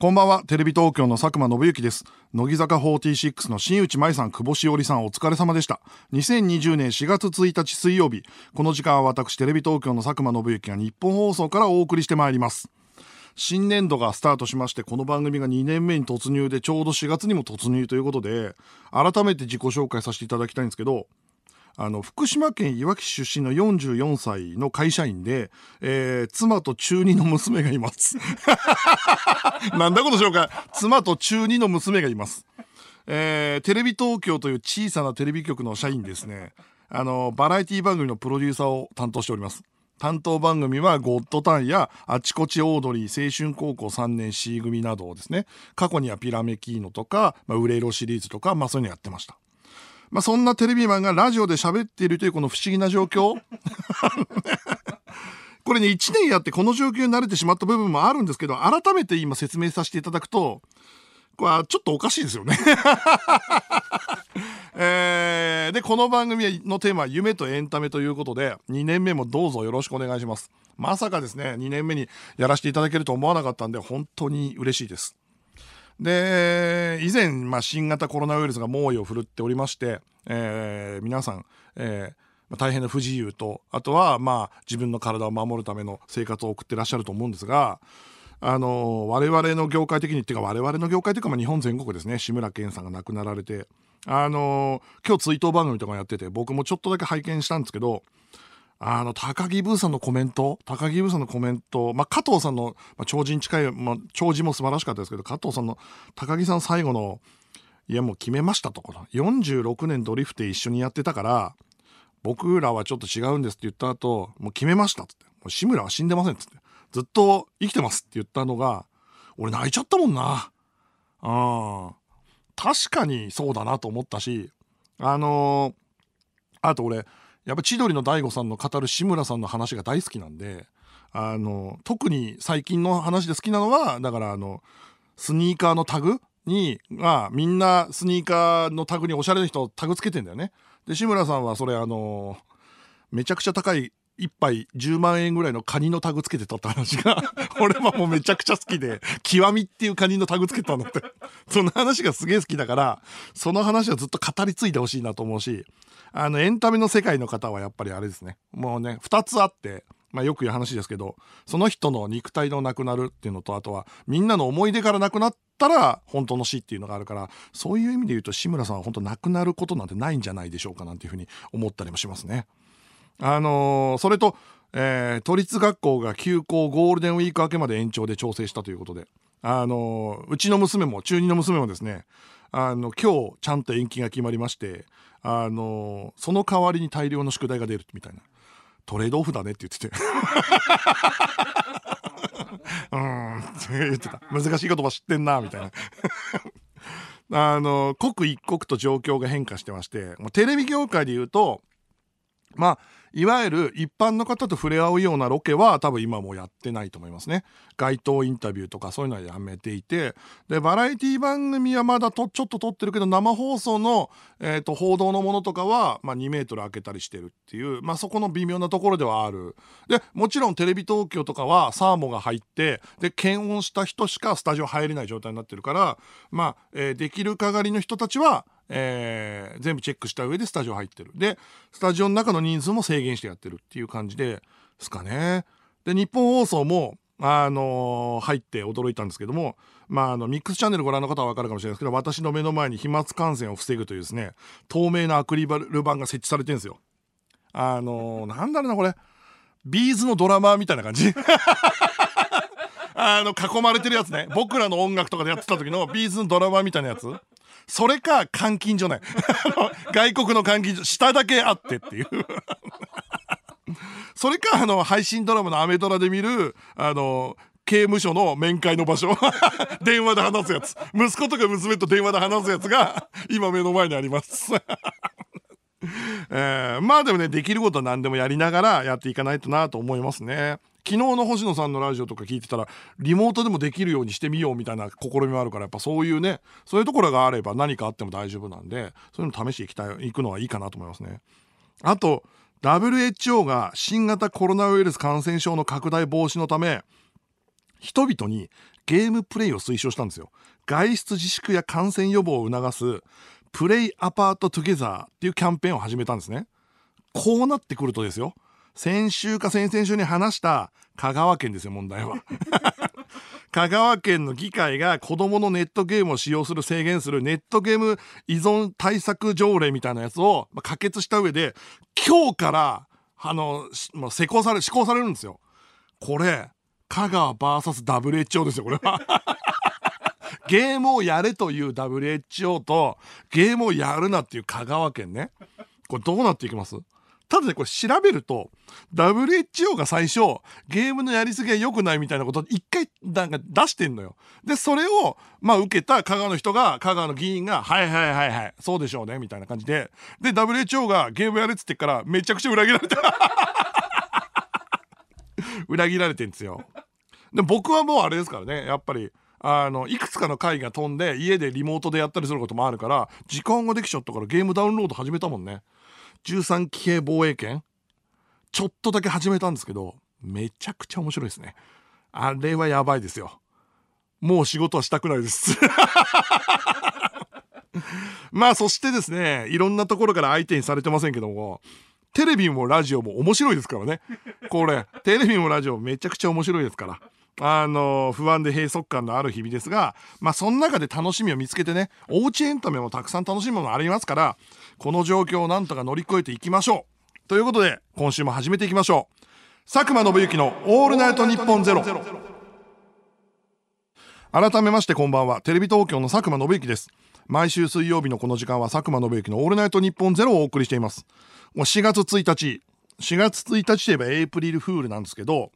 こんばんは、テレビ東京の佐久間信之です。乃木坂46の新内舞さん、久保しおりさん、お疲れ様でした。2020年4月1日水曜日、この時間は私、テレビ東京の佐久間信之が日本放送からお送りしてまいります。新年度がスタートしまして、この番組が2年目に突入で、ちょうど4月にも突入ということで、改めて自己紹介させていただきたいんですけど、あの福島県いわき市出身の44歳の会社員で、えー、妻と中2の娘がいます。なんだこの紹介妻と中2の娘がいます。えー、テレビ東京という小さなテレビ局の社員ですね。あの、バラエティ番組のプロデューサーを担当しております。担当番組はゴッドタンやあちこちオードリー青春高校3年 C 組などをですね、過去にはピラメキーノとか、まあ、ウレロシリーズとか、まあそういうのやってました。まあ、そんなテレビマンがラジオで喋っているというこの不思議な状況。これね1年やってこの状況に慣れてしまった部分もあるんですけど改めて今説明させていただくとこれはちょっとおかしいですよね。えー、でこの番組のテーマは夢とエンタメということで2年目もどうぞよろしくお願いします。まさかですね2年目にやらせていただけると思わなかったんで本当に嬉しいです。で以前、まあ、新型コロナウイルスが猛威を振るっておりまして、えー皆さん、えーま大変な不自由とあとは、まあ、自分の体を守るための生活を送ってらっしゃると思うんですがあの我々の業界的にっていうか我々の業界というか、まあ、日本全国ですね。志村けんさんが亡くなられて。あの今日追悼番組とかやってて僕もちょっとだけ拝見したんですけどあの、高木ブーさんのコメント、高木ブーさんのコメント、まあ、加藤さんの、まあ、超人近い、まあ、超人も素晴らしかったですけど、加藤さんの、高木さん最後の、いや、もう決めましたと、この、46年ドリフト一緒にやってたから、僕らはちょっと違うんですって言った後、もう決めましたっつって、もう志村は死んでませんっつって、ずっと生きてますって言ったのが、俺泣いちゃったもんな。うん。確かにそうだなと思ったし、あのーあと俺、やっぱ千鳥の大悟さんの語る志村さんの話が大好きなんであの特に最近の話で好きなのはだからあのスニーカーのタグにがみんなスニーカーのタグにおしゃれな人タグつけてんだよね。で志村さんはそれあのめちゃくちゃ高い一杯10万円ぐらいのカニのタグつけてたって話が 俺はもうめちゃくちゃ好きで極みっていうカニのタグつけたんだってその話がすげえ好きだからその話はずっと語り継いでほしいなと思うしあのエンタメの世界の方はやっぱりあれですねもうね2つあって、まあ、よく言う話ですけどその人の肉体のなくなるっていうのとあとはみんなの思い出からなくなったら本当の死っていうのがあるからそういう意味で言うと志村さんは本当なくなることなんてないんじゃないでしょうかなんていうふうに思ったりもしますね。あのーそれと、えー都立学校が休校ゴールデンウィーク明けまで延長で調整したということで、あのーうちの娘も中2の娘もですねあの今日ちゃんと延期が決まりまして、あのその代わりに大量の宿題が出るみたいな。トレードオフだねって言ってて。うんって言ってた。難しい言葉知ってんなみたいな。あの刻一刻と状況が変化してましてもうテレビ業界で言うとまあいわゆる一般の方と触れ合うようなロケは多分今もやってないと思いますね。街頭インタビューとかそういうのはやめていてでバラエティ番組はまだとちょっと撮ってるけど生放送の、えー、と報道のものとかは、まあ、2メートル開けたりしてるっていう、まあ、そこの微妙なところではある。でもちろんテレビ東京とかはサーモが入ってで検温した人しかスタジオ入れない状態になってるからまあ、えーできる係の人たちはえー全部チェックした上でスタジオ入ってる。でスタジオの中の人数も制限してやってるっていう感じですかね。で日本放送もあのー入って驚いたんですけども、まあ、あのミックスチャンネルご覧の方は分かるかもしれないですけど私の目の前に飛沫感染を防ぐというですね透明なアクリル板が設置されてるんですよ。あのーなんだろうなこれ。 B'zのドラマーみたいな感じ。あの囲まれてるやつね。僕らの音楽とかでやってた時の B'zのドラマーみたいなやつ。それか監禁所ねあの外国の監禁所下だけ開いてっていう。それかあの配信ドラマのアメドラで見るあの刑務所の面会の場所。電話で話すやつ。息子とか娘と電話で話すやつが今目の前にあります。えーまあでもねできることは何でもやりながらやっていかないとなと思いますね。昨日の星野さんのラジオとか聞いてたらリモートでもできるようにしてみようみたいな試みもあるからやっぱそういうねそういうところがあれば何かあっても大丈夫なんでそういうの試していきたいいくのはいいかなと思いますねあと WHO が新型コロナウイルス感染症の拡大防止のため人々にゲームプレイを推奨したんですよ。外出自粛や感染予防を促すプレイアパートトゥゲザーっていうキャンペーンを始めたんですね。こうなってくるとですよ。先週か先々週に話した香川県ですよ、問題は。香川県の議会が子供のネットゲームを使用する制限するネットゲーム依存対策条例みたいなやつを可決した上で、今日から、あの、もう施行され、施行されるんですよ。これ、香川 VSWHO ですよ、これは。ゲームをやれという WHO と、ゲームをやるなっていう香川県ね。これどうなっていきます？ただね、これ調べると、WHO が最初、ゲームのやりすぎは良くないみたいなこと一回なんか出してんのよ。で、それを、まあ受けた香川の人が、香川の議員が、はいはいはいはい、そうでしょうね、みたいな感じで。で、WHO がゲームやれっつってから、めちゃくちゃ裏切られた。裏切られてんですよ。で僕はもうあれですからね、やっぱり、あの、いくつかの会が飛んで、家でリモートでやったりすることもあるから、時間ができちゃったからゲームダウンロード始めたもんね。13騎兵防衛権？ちょっとだけ始めたんですけどめちゃくちゃ面白いですね。あれはやばいですよ。もう仕事はしたくないです。まあそしてですねいろんなところから相手にされてませんけどもテレビもラジオも面白いですからね。これテレビもラジオめちゃくちゃ面白いですから。あの不安で閉塞感のある日々ですがまあその中で楽しみを見つけてねおうちエンタメもたくさん楽しみものありますからこの状況をなんとか乗り越えていきましょう。ということで今週も始めていきましょう。佐久間信之の「オールナイトニッポンゼロ。改めましてこんばんは。テレビ東京の佐久間信之です。毎週水曜日のこの時間は佐久間信之の「オールナイトニッポンゼロをお送りしています。もう4月1日。4月1日といえばエイプリルフールなんですけど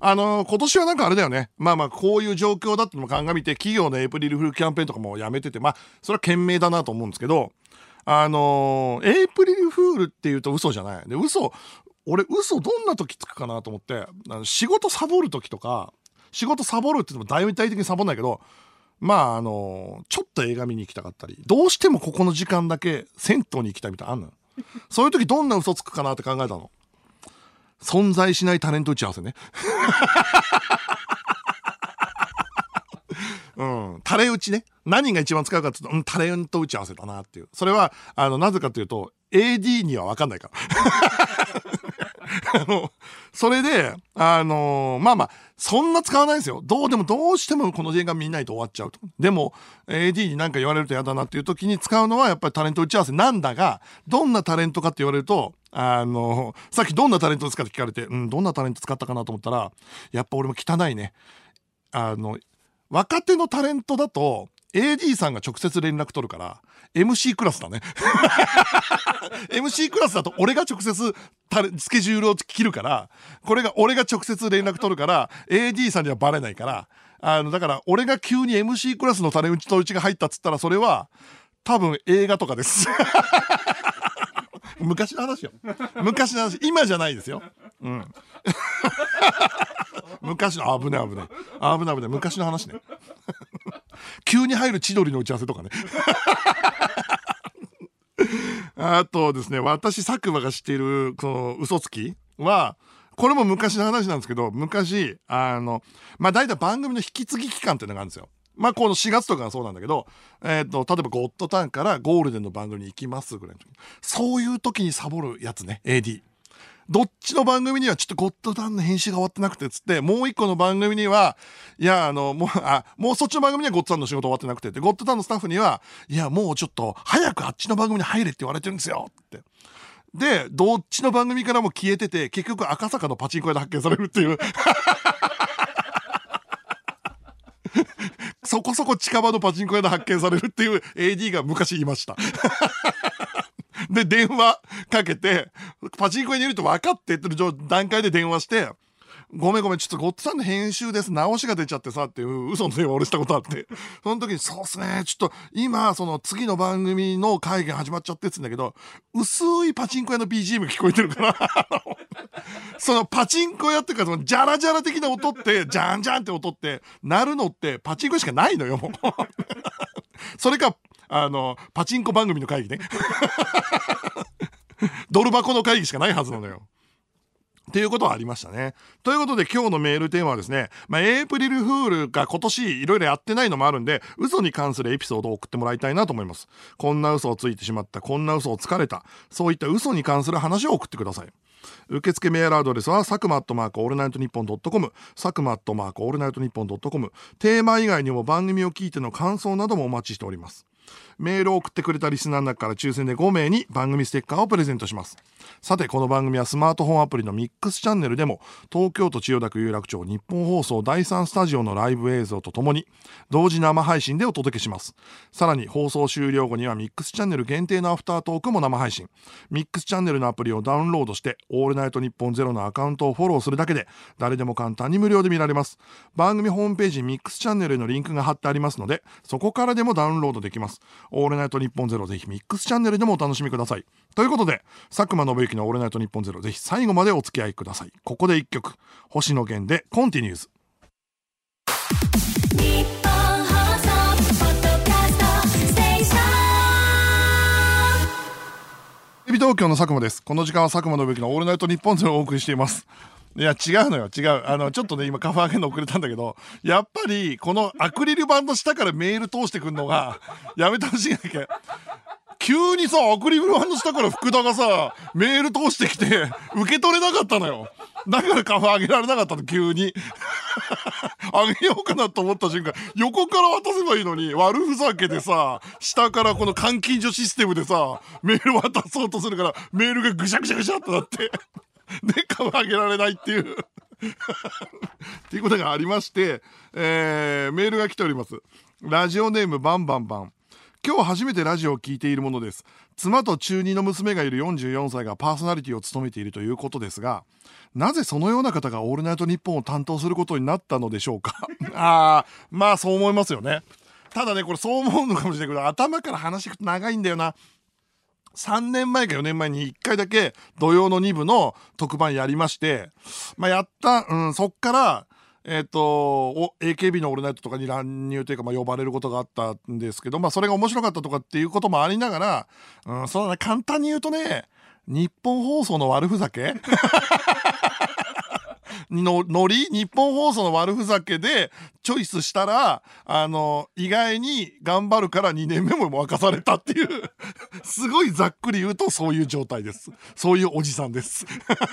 あのー、今年はなんかあれだよね。まあまあ、こういう状況だってのも鑑みて、企業のエイプリルフールキャンペーンとかもやめてて、まあ、それは賢明だなと思うんですけど、あのー、エイプリルフールっていうと嘘じゃない。で、嘘、俺嘘どんな時つくかなと思って、あの仕事サボる時とか、仕事サボるって言っても大体的にサボんないけど、まああのー、ちょっと映画見に行きたかったり、どうしてもここの時間だけ銭湯に行きたいみたいなのあんのそういう時どんな嘘つくかなって考えたの。存在しないタレント打ち合わせね。うん、タレ打ちね。何が一番使うかっていうと、うん、タレント打ち合わせだなっていう。それは、あの、なぜかというと、AD には分かんないから。あの、それで、あのー、まあまあ、そんな使わないですよ。どうでもどうしてもこの映画見ないと終わっちゃうと。でも、AD に何か言われると嫌だなっていう時に使うのはやっぱりタレント打ち合わせなんだが、どんなタレントかって言われると、あの、さっきどんなタレントですかって聞かれて、うん、どんなタレント使ったかなと思ったら、やっぱ俺も汚いね。あの、若手のタレントだと AD さんが直接連絡取るから MC クラスだね MC クラスだと俺が直接スケジュールを切るからこれが俺が直接連絡取るから AD さんにはバレないからあのだから俺が急に MC クラスのタレントうちが入ったっつったらそれは多分映画とかです 昔の話よ。昔の話。今じゃないですよ。うん。昔の危ない危ない。危ない危ない。昔の話ね。急に入る千鳥の打ち合わせとかね。あとですね私佐久間が知っているその嘘つきはこれも昔の話なんですけど昔あのまあ大体番組の引き継ぎ期間っていうのがあるんですよ。まあこの4月とかがそうなんだけど、えっ、ー、と、例えばゴッドタンからゴールデンの番組に行きますぐらいの時。そういう時にサボるやつね、AD。どっちの番組にはちょっとゴッドタンの編集が終わってなくてつって、もう一個の番組には、いや、あの、もう、あ、もうそっちの番組にはゴッドタンの仕事終わってなくて、で、ゴッドタンのスタッフには、いや、もうちょっと早くあっちの番組に入れって言われてるんですよって。で、どっちの番組からも消えてて、結局赤坂のパチンコ屋で発見されるっていう。そこそこ近場のパチンコ屋で発見されるっていう AD が昔いました。で、電話かけて、パチンコ屋にいると分かってってる段階で電話して、ごめんごめん、ちょっとゴッツさんの編集です。直しが出ちゃってさっていう嘘の電話俺したことあって。その時に、そうっすね。ちょっと今、その次の番組の会議始まっちゃってっつんだけど、薄いパチンコ屋の BGM 聞こえてるから そのパチンコ屋っていうか、そのジャラジャラ的な音って、ジャンジャンって音って、鳴るのってパチンコしかないのよ、もう。それか、あの、パチンコ番組の会議ね。ドル箱の会議しかないはずなのよ。っていうことはありましたね。ということで今日のメールテーマはですね、まあ、エイプリルフールが今年いろいろやってないのもあるんで、嘘に関するエピソードを送ってもらいたいなと思います。こんな嘘をついてしまった、こんな嘘をつかれた、そういった嘘に関する話を送ってください。受付メールアドレスは、サクマアットマークオールナイトニッポンドットコム、サクマアットマークオールナイトニッポンドットコム、テーマ以外にも番組を聞いての感想などもお待ちしております。メールを送ってくれたリスナーの中から抽選で5名に番組ステッカーをプレゼントします。さて、この番組はスマートフォンアプリのミックスチャンネルでも、東京都千代田区有楽町日本放送第3スタジオのライブ映像とともに、同時生配信でお届けします。さらに、放送終了後にはミックスチャンネル限定のアフタートークも生配信。ミックスチャンネルのアプリをダウンロードして、オールナイトニッポンゼロのアカウントをフォローするだけで、誰でも簡単に無料で見られます。番組ホームページミックスチャンネルへのリンクが貼ってありますので、そこからでもダウンロードできます。オールナイトニッポンゼロぜひミックスチャンネルでもお楽しみください。ということで、佐久間信之のオールナイトニッポンゼロぜひ最後までお付き合いください。ここで一曲、星野源でコンティニューズ。テレビ東京の佐久間です。この時間は佐久間信之のオールナイトニッポンゼロをお送りしています。いや、違うのよ、違う。あの、ちょっとね、今、カフェ上げるの遅れたんだけど、やっぱり、このアクリル板の下からメール通してくるのが、やめてほしいんだけど、急にさ、アクリル板の下から福田がさ、メール通してきて、受け取れなかったのよ。だからカフェ上げられなかったの、急に。あげようかなと思った瞬間、横から渡せばいいのに、悪ふざけでさ、下からこの監禁所システムでさ、メール渡そうとするから、メールがぐしゃぐしゃぐしゃってなって。で株上げられないっていうっていうことがありまして、えー、メールが来ておりますラジオネームバンバンバン今日初めてラジオを聞いているものです。妻と中2の娘がいる44歳がパーソナリティを務めているということですがなぜそのような方が「オールナイトニッポン」を担当することになったのでしょうか？ああまあそう思いますよね。ただねこれそう思うのかもしれないけど頭から話くと長いんだよな。3年前か4年前に1回だけ土曜の2部の特番やりまして、まあ、やった、うん、そっから、えっ、ー、と、AKB のオールナイトとかに乱入というか、まあ、呼ばれることがあったんですけど、まあ、それが面白かったとかっていうこともありながら、うん、そうだね、簡単に言うとね、日本放送の悪ふざけ？のノリ日本放送の悪ふざけでチョイスしたらあの意外に頑張るから2年目も任されたっていうすごいざっくり言うとそういう状態です。そういうおじさんです。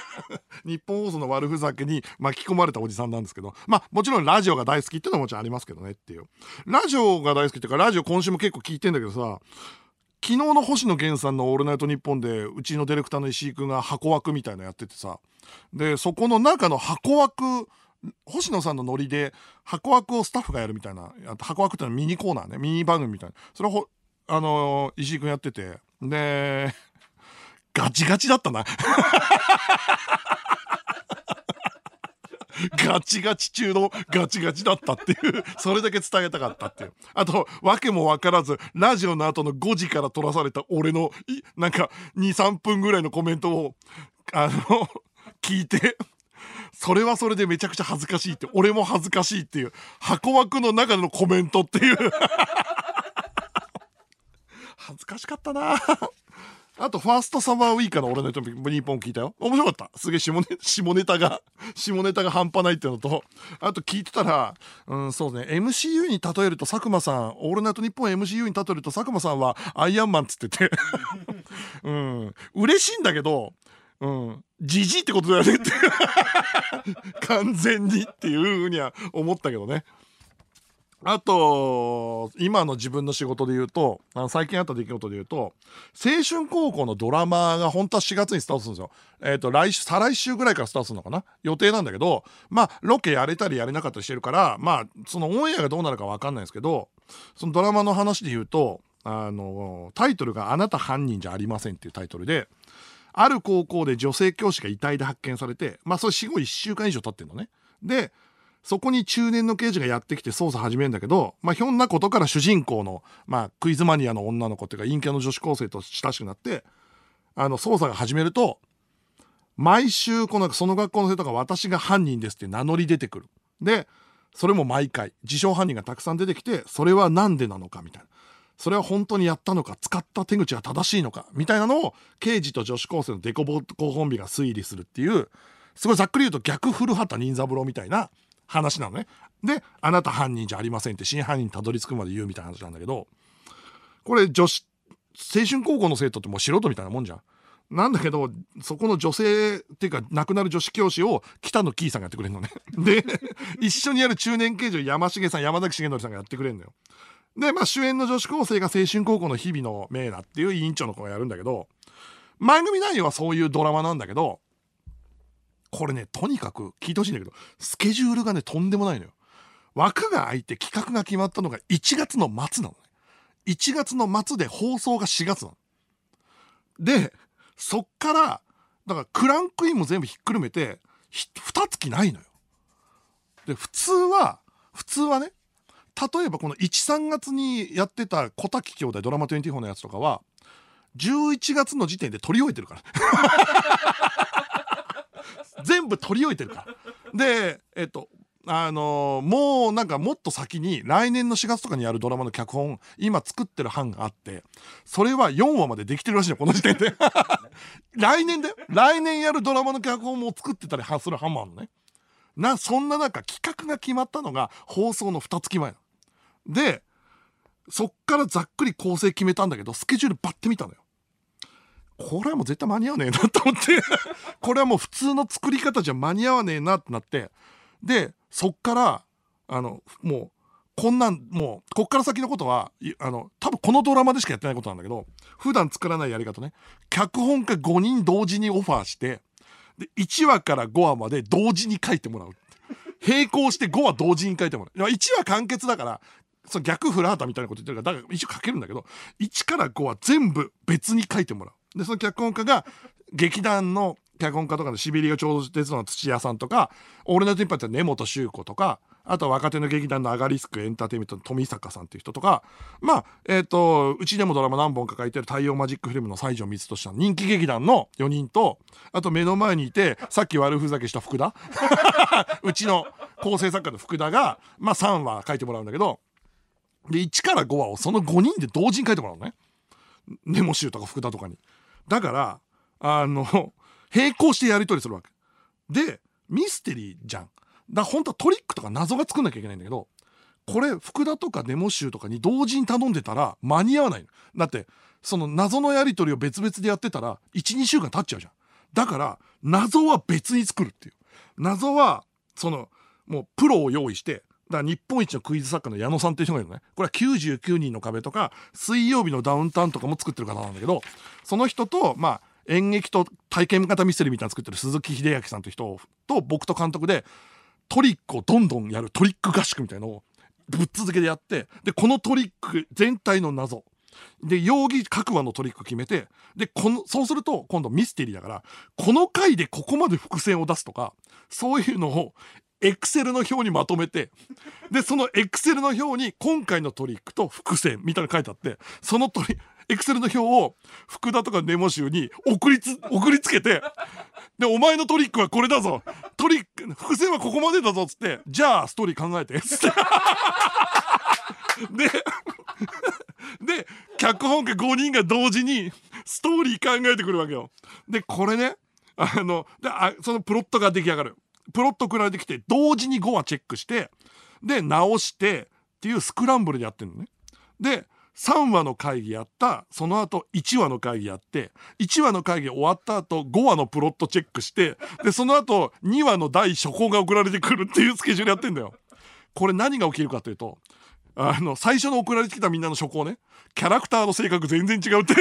日本放送の悪ふざけに巻き込まれたおじさんなんですけどまあもちろんラジオが大好きっていうのはもちろんありますけどねっていう。ラジオが大好きっていうかラジオ今週も結構聞いてんだけどさ昨日の星野源さんの「オールナイトニッポン」でうちのディレクターの石井君が箱枠みたいなやっててさ。でそこの中の箱枠星野さんのノリで箱枠をスタッフがやるみたいな箱枠ってのはミニコーナーねミニ番組みたいな。それをあの、石井君やってて。で ガチガチだったな。ガチガチ中のガチガチだったっていう、それだけ伝えたかったっていう。あと、わけもわからず、ラジオの後の5時から撮らされた俺の、なんか、2、3分ぐらいのコメントを、あの、聞いて、それはそれでめちゃくちゃ恥ずかしいって、俺も恥ずかしいっていう、箱枠の中でのコメントっていう 恥ずかしかったなあと、ファーストサマーウイカの俺のトピック、日本聞いたよ。面白かった。すげえ下ネ 下ネタが、下ネタが半端ないっていうのと、あと聞いてたら、うん、そうね、MCU に例えると佐久間さん、オールナイトニッポン MCU に例えると佐久間さんはアイアンマンっつってて うん、嬉しいんだけど、うん、じじいってことだよねって完全にっていうふうには思ったけどね。あと、今の自分の仕事で言うと、あの最近あった出来事で言うと、青春高校のドラマが本当は4月にスタートするんですよ。えっ、ー、と、来週、再来週ぐらいからスタートするのかな？予定なんだけど、まあ、ロケやれたりやれなかったりしてるから、まあ、そのオンエアがどうなるかわかんないんですけど、そのドラマの話で言うと、あの、タイトルがあなた犯人じゃありませんっていうタイトルで、ある高校で女性教師が遺体で発見されて、まあ、それ死後1週間以上経ってんのね。で、そこに中年の刑事がやってきて捜査始めるんだけど、まあ、ひょんなことから主人公の、まあ、クイズマニアの女の子っていうか陰キャの女子高生と親しくなってあの捜査が始めると毎週このその学校の生徒が私が犯人ですって名乗り出てくる。でそれも毎回自称犯人がたくさん出てきてそれは何でなのかみたいな。それは本当にやったのか使った手口は正しいのかみたいなのを刑事と女子高生のデコボココンビが推理するっていうすごいざっくり言うと逆古畑任三郎みたいな話なのね。で、あなた犯人じゃありませんって真犯人にたどり着くまで言うみたいな話なんだけど、これ女子、青春高校の生徒ってもう素人みたいなもんじゃん。なんだけど、そこの女性っていうか亡くなる女子教師を北野キーさんがやってくれるのね。で、一緒にやる中年刑事を山重さん、山崎重則さんがやってくれるのよ。で、まあ主演の女子高生が青春高校の日々のメイナっていう委員長の子がやるんだけど、番組内容はそういうドラマなんだけど、これね、とにかく聞いてほしいんだけど、スケジュールがね、とんでもないのよ。枠が空いて企画が決まったのが1月の末なのね。1月の末で放送が4月なの。で、そっから、だからクランクインも全部ひっくるめて、2月ないのよ。で、普通は、普通はね、例えばこの1、3月にやってた小滝兄弟ドラマ24のやつとかは、11月の時点で撮り終えてるから。全部撮り終えてるから。で、えっと、あのー、もうなんかもっと先に来年の4月とかにやるドラマの脚本今作ってる班があってそれは4話までできてるらしいのこの時点で。来年だよ。来年やるドラマの脚本も作ってたりする班もあるのね。なそんな中企画が決まったのが放送の2月前でそっからざっくり構成決めたんだけどスケジュールバッて見たのよこれはもう絶対間に合わねえなと思って。これはもう普通の作り方じゃ間に合わねえなってなって。でそっからあのもうこんなんもうこっから先のことはあの多分このドラマでしかやってないことなんだけど普段作らないやり方ね。脚本家5人同時にオファーしてで1話から5話まで同時に書いてもらう。並行して5話同時に書いてもらう。1話完結だからその逆フラータみたいなこと言ってるからだから一応書けるんだけど1から5は全部別に書いてもらう。でその脚本家が劇団の脚本家とかのシベリア超鉄道の土屋さんとか、オールナイトニッポンって根本修子とか、あとは若手の劇団のアガリスクエンターテインメントの富坂さんっていう人とか、まあ、えっ、ー、と、うちでもドラマ何本か書いてる太陽マジックフィルムの西条光俊さん、人気劇団の4人と、あと目の前にいて、さっき悪ふざけした福田 うちの構成作家の福田が、まあ3話書いてもらうんだけど、で、1から5話をその5人で同時に書いてもらうのね。ネモシュとか福田とかに。だから、あの、並行してやり取りするわけ。で、ミステリーじゃん。だ本当はトリックとか謎が作んなきゃいけないんだけど、これ、福田とかデモ集とかに同時に頼んでたら間に合わないだって、その謎のやり取りを別々でやってたら、1、2週間経っちゃうじゃん。だから、謎は別に作るっていう。謎は、その、もうプロを用意して、だから日本一のクイズ作家の矢野さんっていう人がいるのね。これは99人の壁とか、水曜日のダウンタウンとかも作ってる方なんだけど、その人と、まあ、演劇と体験型ミステリーみたいなの作ってる鈴木秀明さんという人と僕と監督でトリックをどんどんやるトリック合宿みたいのをぶっ続けでやってでこのトリック全体の謎で容疑各話のトリック決めてでこのそうすると今度ミステリーだからこの回でここまで伏線を出すとかそういうのをエクセルの表にまとめてでそのエクセルの表に今回のトリックと伏線みたいなの書いてあってそのトリエクセルの表を福田とかネモ集に送りつ送りつけてでお前のトリックはこれだぞトリック伏線はここまでだぞっつってじゃあストーリー考えてつって。でで脚本家5人が同時にストーリー考えてくるわけよ。でこれねあのであそのプロットが出来上がる。プロット送られてきて同時に5話チェックしてで直してっていうスクランブルでやってるのね。で3話の会議やったその後1話の会議やって1話の会議終わった後5話のプロットチェックしてでその後2話の第初稿が送られてくるっていう スケジュールやってんだよ。これ何が起きるかというとあの最初の送られてきたみんなの初稿ね。キャラクターの性格全然違うって。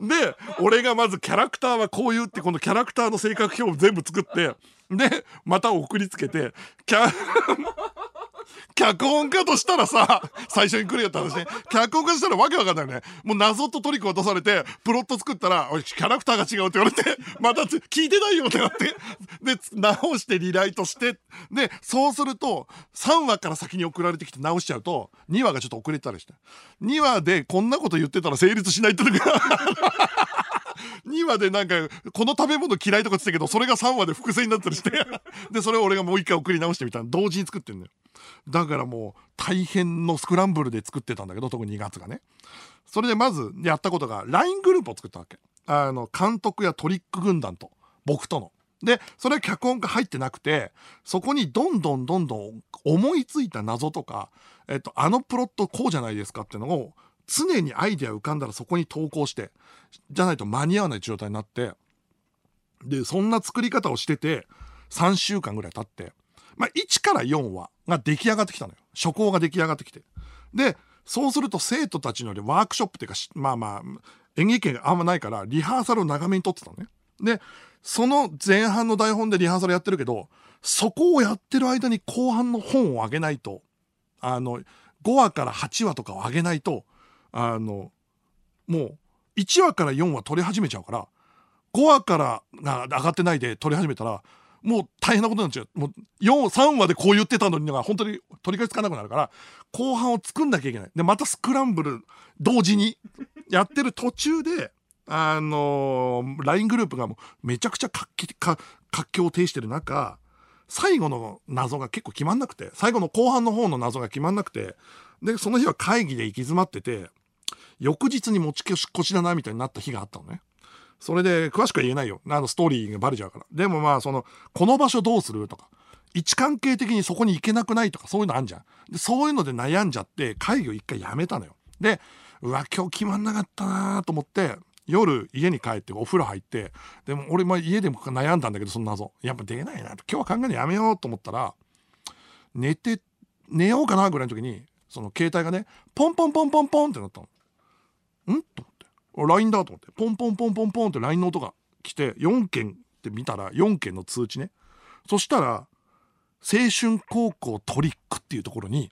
で俺がまずキャラクターはこういうってこのキャラクターの性格表を全部作ってでまた送りつけてキャ脚本家としたらさ、最初に来るよって話ね。脚本家としたらわけわかんないよね。もう謎とトリック渡されて、プロット作ったら、おい、キャラクターが違うって言われて、また聞いてないよってなって、で、直してリライトして、で、そうすると、3話から先に送られてきて直しちゃうと、2話がちょっと遅れたりして。2話でこんなこと言ってたら成立しないって時が 2話でなんかこの食べ物嫌いとか言ってたけどそれが3話で伏線になったりしてでそれを俺がもう一回送り直してみた同時に作ってんだよだからもう大変のスクランブルで作ってたんだけど特に2月がねそれでまずやったことが LINE グループを作ったわけあの、監督やトリック軍団と、僕との。で、それは脚本が入ってなくて、そこにどんどんどんどん思いついた謎とか、えっと、あのプロットこうじゃないですかっていうのを、常にアイデア浮かんだらそこに投稿して、じゃないと間に合わない状態になって、で、そんな作り方をしてて、3週間ぐらい経って、まあ、1から4話が出来上がってきたのよ。初稿が出来上がってきて。で、そうすると生徒たちのワークショップっていうか、まあまあ、演劇圏があんまないから、リハーサルを長めに撮ってたのね。で、その前半の台本でリハーサルやってるけど、そこをやってる間に後半の本を上げないと、あの、5話から8話とかを上げないと、あの、もう、1話から4話撮り始めちゃうから、5話からが上がってないで撮り始めたら、もう大変なことになっちゃう。もう4、3話でこう言ってたのにが本当に取り返しつかなくなるから、後半を作んなきゃいけない。で、またスクランブル同時にやってる途中で、あのー、LINE グループがもうめちゃくちゃ活気、活況を呈してる中、最後の謎が結構決まんなくて、最後の後半の方の謎が決まんなくて、で、その日は会議で行き詰まってて、翌日に持ち越しだなみたいになった日があったのね。それで、詳しくは言えないよ。あの、ストーリーがバレちゃうから。でもまあ、その、この場所どうするとか、位置関係的にそこに行けなくないとか、そういうのあんじゃん。で、そういうので悩んじゃって、会議を一回やめたのよ。で、うわ、今日決まんなかったなと思って、夜家に帰ってお風呂入ってでも俺も家でも悩んだんだけどその謎やっぱ出ないな今日は考えるのやめようと思ったら寝て寝ようかなぐらいの時にその携帯がねポンポンポンポンポンってなったのん？と LINE だと思ってポンポンポンポンポンって LINE の音が来て4件って見たら4件の通知ね。そしたら青春高校トリックっていうところに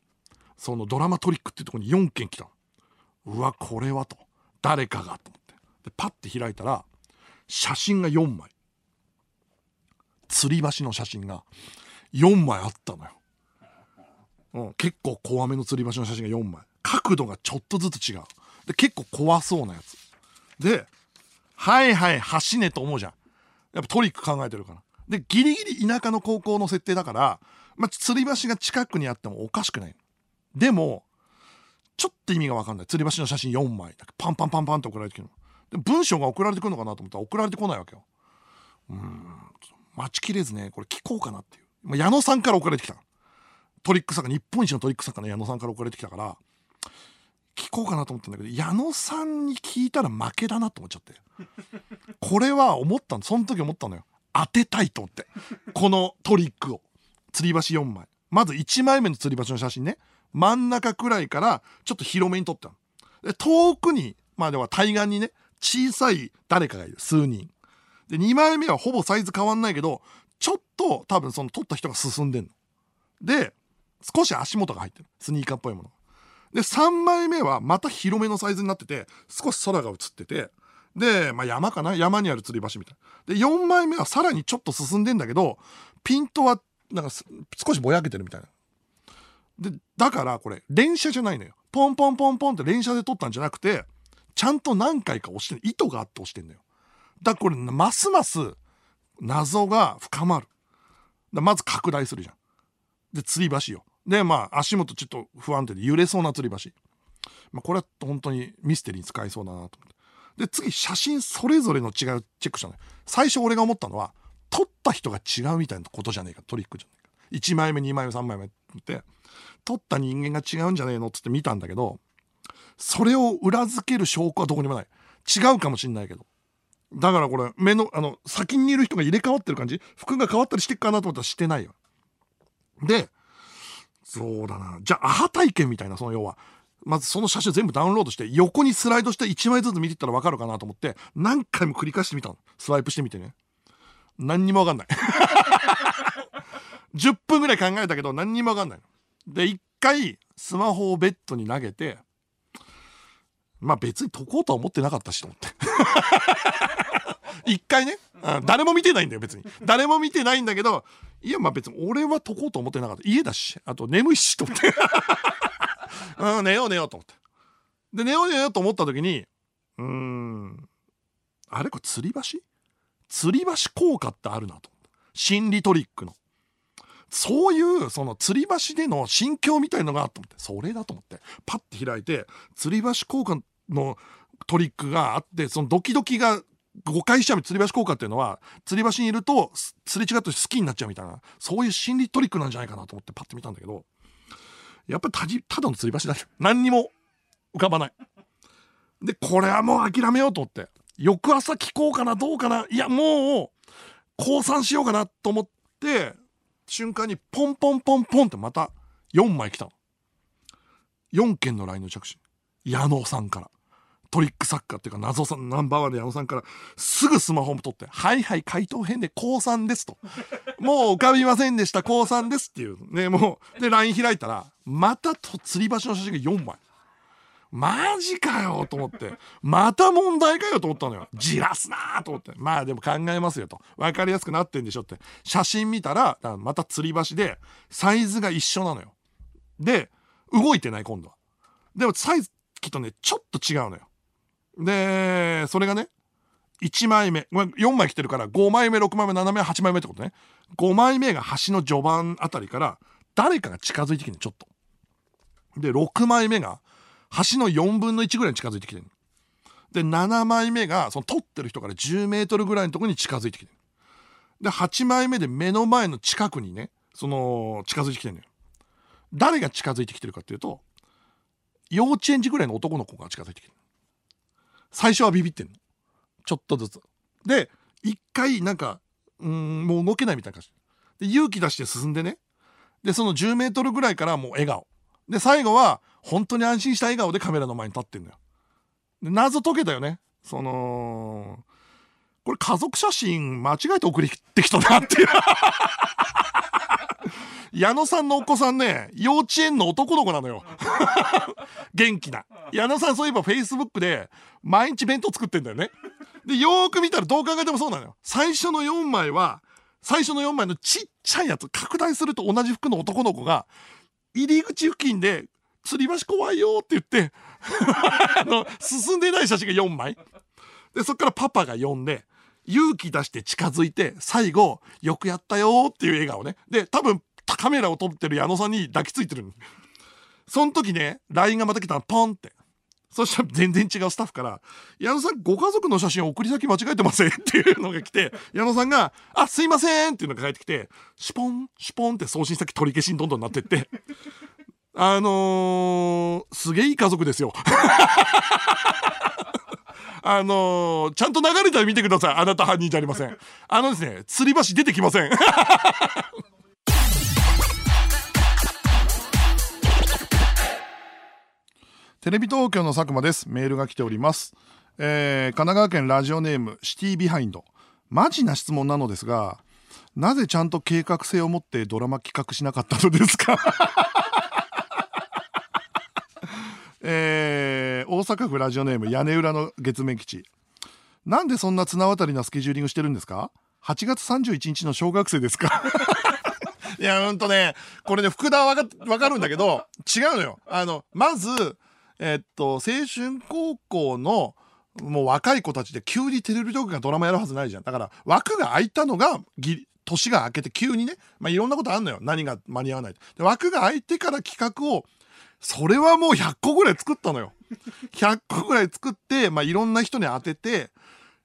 そのドラマトリックっていうところに4件来たうわこれはと。誰かがと思って。でパッて開いたら写真が4枚。吊り橋の写真が4枚あったのよ、うん、結構怖めの吊り橋の写真が4枚。角度がちょっとずつ違う。で結構怖そうなやつ。ではいはい橋ねと思うじゃん。やっぱトリック考えてるから。でギリギリ田舎の高校の設定だから、まあ、吊り橋が近くにあってもおかしくない。でもちょっと意味が分かんない。吊り橋の写真4枚。パンパンパンパンって送られてくるで文章が送られてくるのかなと思ったら送られてこないわけよ。うん待ちきれずねこれ聞こうかなっていう、ま、矢野さんから送られてきた。トリック作家日本一のトリック作家の矢野さんから送られてきたから聞こうかなと思ったんだけど矢野さんに聞いたら負けだなと思っちゃって。これは思ったのその時思ったのよ。当てたいと思って。このトリックを。吊り橋4枚。まず1枚目の吊り橋の写真ね。真ん中くらいからちょっと広めに撮ったの。で遠くにまあでは対岸にね小さい誰かがいる。数人。で2枚目はほぼサイズ変わんないけどちょっと多分その撮った人が進んでんの。で少し足元が入ってる。スニーカーっぽいもの。で、3枚目はまた広めのサイズになってて、少し空が映ってて、で、まあ、山かな？山にある吊り橋みたいな。で、4枚目はさらにちょっと進んでんだけど、ピントは、なんか少しぼやけてるみたいな。で、だからこれ、連射じゃないのよ。ポンポンポンポンって連射で撮ったんじゃなくて、ちゃんと何回か押してる。意図があって押してんのよ。だからこれ、ますます謎が深まる。まず拡大するじゃん。で、吊り橋よ。で、まあ、足元ちょっと不安定で揺れそうな吊り橋。まあ、これは本当にミステリーに使えそうだなと思って。で、次、写真それぞれの違いをチェックしたの最初俺が思ったのは、撮った人が違うみたいなことじゃねえか、トリックじゃねえか。1枚目、2枚目、3枚目って、撮った人間が違うんじゃねえのっつって見たんだけど、それを裏付ける証拠はどこにもない。違うかもしんないけど。だからこれ、目の、あの、先にいる人が入れ替わってる感じ？服が変わったりしてっかなと思ったらしてないよ。で、そうだな。じゃあ、アハ体験みたいな、その要は。まずその写真全部ダウンロードして、横にスライドして1枚ずつ見てったら分かるかなと思って、何回も繰り返してみたの。スワイプしてみてね。何にも分かんない。10分ぐらい考えたけど、何にも分かんない。で、1回、スマホをベッドに投げて、まあ別に解こうとは思ってなかったしと思って。一回ね、うん、誰も見てないんだよ別に。誰も見てないんだけどいやまあ別に俺は解こうと思ってなかった。家だしあと眠いしと思って。うん寝よう寝ようと思って。で寝よう寝ようと思った時にうんあれこれ吊り橋？吊り橋効果ってあるなと心理トリックの。そういうその吊り橋での心境みたいのがあと思って。それだと思って。パッて開いて吊り橋効果のトリックがあってそのドキドキが誤解しちゃう吊り橋効果っていうのは吊り橋にいるとすれ違って好きになっちゃうみたいなそういう心理トリックなんじゃないかなと思ってパッて見たんだけどやっぱりたただの吊り橋だね何にも浮かばない。でこれはもう諦めようと思って。翌朝聞こうかなどうかな。いやもう降参しようかなと思って瞬間にポンポンポンポンってまた4枚来たの。4件の LINE の着信。矢野さんから。トリック作家っていうか謎さんナンバーワンで矢野さんからすぐスマホも取って「はいはい回答編で降参です」と「もう浮かびませんでした降参です」っていう。ねもうで LINE 開いたらまたと吊り橋の写真が4枚。マジかよと思って。また問題かよと思ったのよ。じらすなーと思って。まあでも考えますよと。分かりやすくなってんでしょって。写真見たらまた吊り橋でサイズが一緒なのよ。で動いてない今度は。でもサイズきっとねちょっと違うのよでそれがね1枚目4枚来てるから5枚目6枚目7枚目8枚目ってことね。5枚目が橋の序盤あたりから誰かが近づいてきてるちょっと。で6枚目が橋の4分の1ぐらいに近づいてきてるで7枚目がその撮ってる人から10メートルぐらいのところに近づいてきてるで8枚目で目の前の近くにねその近づいてきてるのよ誰が近づいてきてるかっていうと幼稚園児ぐらいの男の子が近づいてきてる最初はビビってんの。ちょっとずつ。で一回なんかうんもう動けないみたいな感じ。で勇気出して進んでね。でその10メートルぐらいからもう笑顔。で最後は本当に安心した笑顔でカメラの前に立ってんのよ。で謎解けたよね。そのこれ家族写真間違えて送りてきたなっていう。矢野さんのお子さんね幼稚園の男の子なのよ。元気な。矢野さんそういえばフェイスブックで毎日弁当作ってんだよね。でよーく見たらどう考えてもそうなのよ。最初の4枚は最初の4枚のちっちゃいやつ拡大すると同じ服の男の子が入り口付近で「吊り橋怖いよ」って言って あの進んでない写真が4枚。でそっからパパが呼んで勇気出して近づいて最後「よくやったよ」っていう笑顔ね。で多分カメラを撮ってる矢野さんに抱きついてるその時ね LINE がまた来たのポンってそしたら全然違うスタッフから「矢野さんご家族の写真送り先間違えてません」っていうのが来て矢野さんが「あすいません」っていうのが返ってきてシュポンシュポンって送信先取り消しにどんどんなってってあのー、すげえいい家族ですよ。あのー、ちゃんと流れたら見てください。あなた犯人じゃありません。あのですね、吊り橋出てきません。テレビ東京の佐久間です。メールが来ております。えー、神奈川県ラジオネームシティビハインド。マジな質問なのですが、なぜちゃんと計画性を持ってドラマ企画しなかったのですか？えー、大阪府ラジオネーム屋根裏の月面基地。なんでそんな綱渡りなスケジューリングしてるんですか ?8 月31日の小学生ですか？いや、ほんとね、これね、福田はわかかるんだけど、違うのよ。あの、まず、えっと、青春高校の、もう若い子たちで急にテレビ局がドラマやるはずないじゃん。だから、枠が空いたのが、年が明けて急にね、まあ、いろんなことあんのよ。何が間に合わない。で枠が空いてから企画を、それはもう100個ぐらい作ったのよ。100個ぐらい作って、まあ、いろんな人に当てて、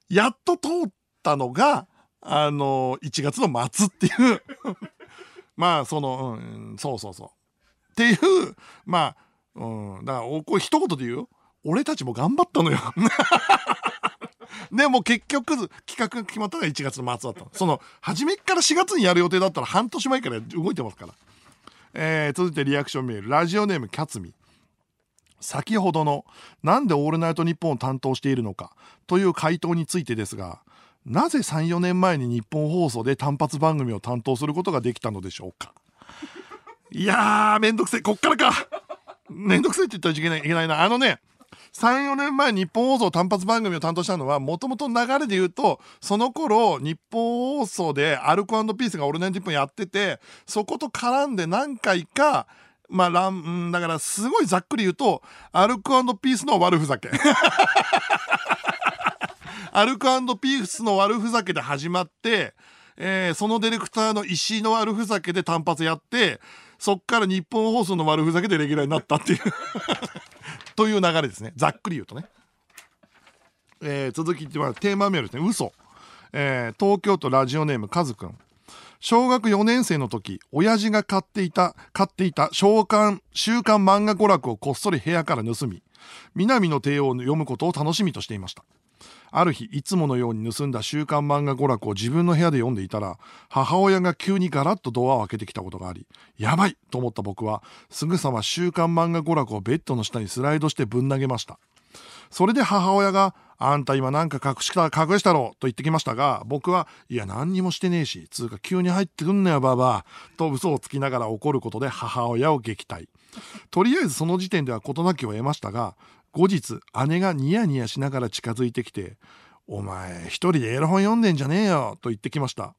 やっと通ったのが、あの1月の末っていう まあ、その、うん、そうそうそう。っていう、まあ、うん、だから、おこれ一言で言う。俺たちも頑張ったのよ。でも結局、企画が決まったのが1月の末だった。その、初めから4月にやる予定だったら半年前から動いてますから。えー、続いてリアクションメール。ラジオネームキャツミ。先ほどの、なんでオールナイトニッポンを担当しているのかという回答についてですが、なぜ3、4年前に日本放送で単発番組を担当することができたのでしょうかいやー、めんどくせえ。こっからか。めんどくせえって言ったらいけないいけないな。あのね、3、4年前日本放送単発番組を担当したのは、もともと流れで言うと、その頃、日本放送でアルコピースがオールナイトニッポンやってて、そこと絡んで何回か、まあ、ラン、だからすごいざっくり言うと、アルコピースの悪ふざけ。アルコピースの悪ふざけで始まって、えーそのディレクターの石井の悪ふざけで単発やって、そっから日本放送の悪ふざけでレギュラーになったっていう。という流れですね。ざっくり言うとね。えー、続きってテーマメールですね。嘘、えー、東京都ラジオネームカズくん。小学4年生の時親父が買っていた買っていた召喚週刊漫画娯楽をこっそり部屋から盗み南の帝王を読むことを楽しみとしていました。ある日いつものように盗んだ週刊漫画娯楽を自分の部屋で読んでいたら母親が急にガラッとドアを開けてきたことがありやばいと思った僕はすぐさま週刊漫画娯楽をベッドの下にスライドしてぶん投げました。それで母親が「あんた今なんか隠した隠したろ」と言ってきましたが僕はいや何にもしてねえしつうか急に入ってくんなよばばと嘘をつきながら怒ることで母親を撃退。とりあえずその時点では事なきを得ましたが後日姉がニヤニヤしながら近づいてきて「お前一人でエロ本読んでんじゃねえよ」と言ってきました。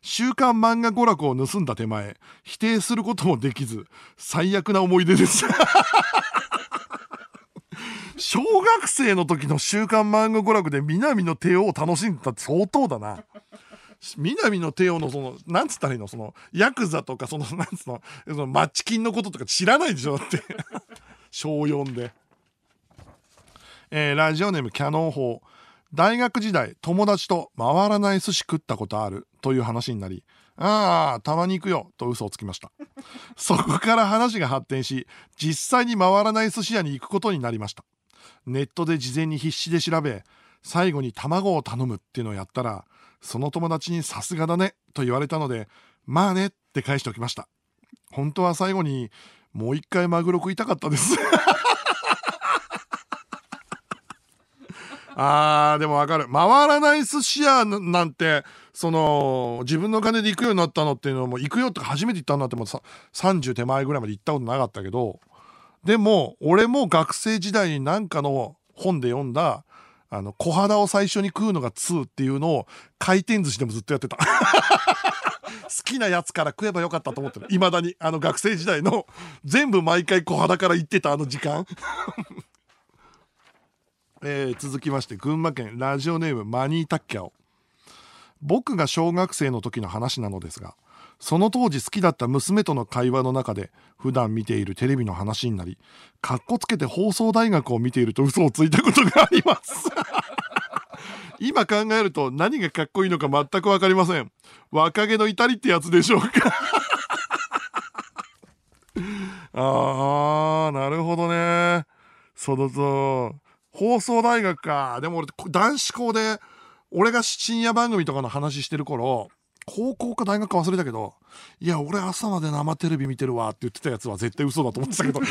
週刊漫画娯楽を盗んだ手前否定することもできず最悪な思い出です。小学生の時の週刊漫画娯楽で南の帝王を楽しんでたって相当だな。南の帝王のそのなんつったらいいの？そのヤクザとかそのなんつうの？そのマッチ金のこととか知らないでしょ？だって。小4で、えー、ラジオネームキャノン砲。大学時代友達と回らない寿司食ったことあるという話になりああたまに行くよと嘘をつきました。そこから話が発展し実際に回らない寿司屋に行くことになりました。ネットで事前に必死で調べ最後に卵を頼むっていうのをやったらその友達にさすがだねと言われたのでまあねって返しておきました。本当は最後にもう一回マグロ食いたかったです。あーでもわかる。回らない寿司屋なんてその自分の金で行くようになったのっていうのも行くよって初めて行ったんだってもさ30手前ぐらいまで行ったことなかったけどでも俺も学生時代に何かの本で読んだあの小肌を最初に食うのが2っていうのを回転寿司でもずっとやってた。好きなやつから食えばよかったと思ってる。いまだにあの学生時代の全部毎回小肌から行ってたあの時間。えー、続きまして群馬県ラジオネームマニータッキャオ。僕が小学生の時の話なのですがその当時好きだった娘との会話の中で普段見ているテレビの話になりかっこつけて放送大学を見ていると嘘をついたことがあります。今考えると何がかっこいいのか全く分かりません。若気の至りってやつでしょうか。あーなるほどね。そのと放送大学か。でも俺男子校で俺が深夜番組とかの話してる頃高校か大学か忘れたけどいや俺朝まで生テレビ見てるわって言ってたやつは絶対嘘だと思ってたけど。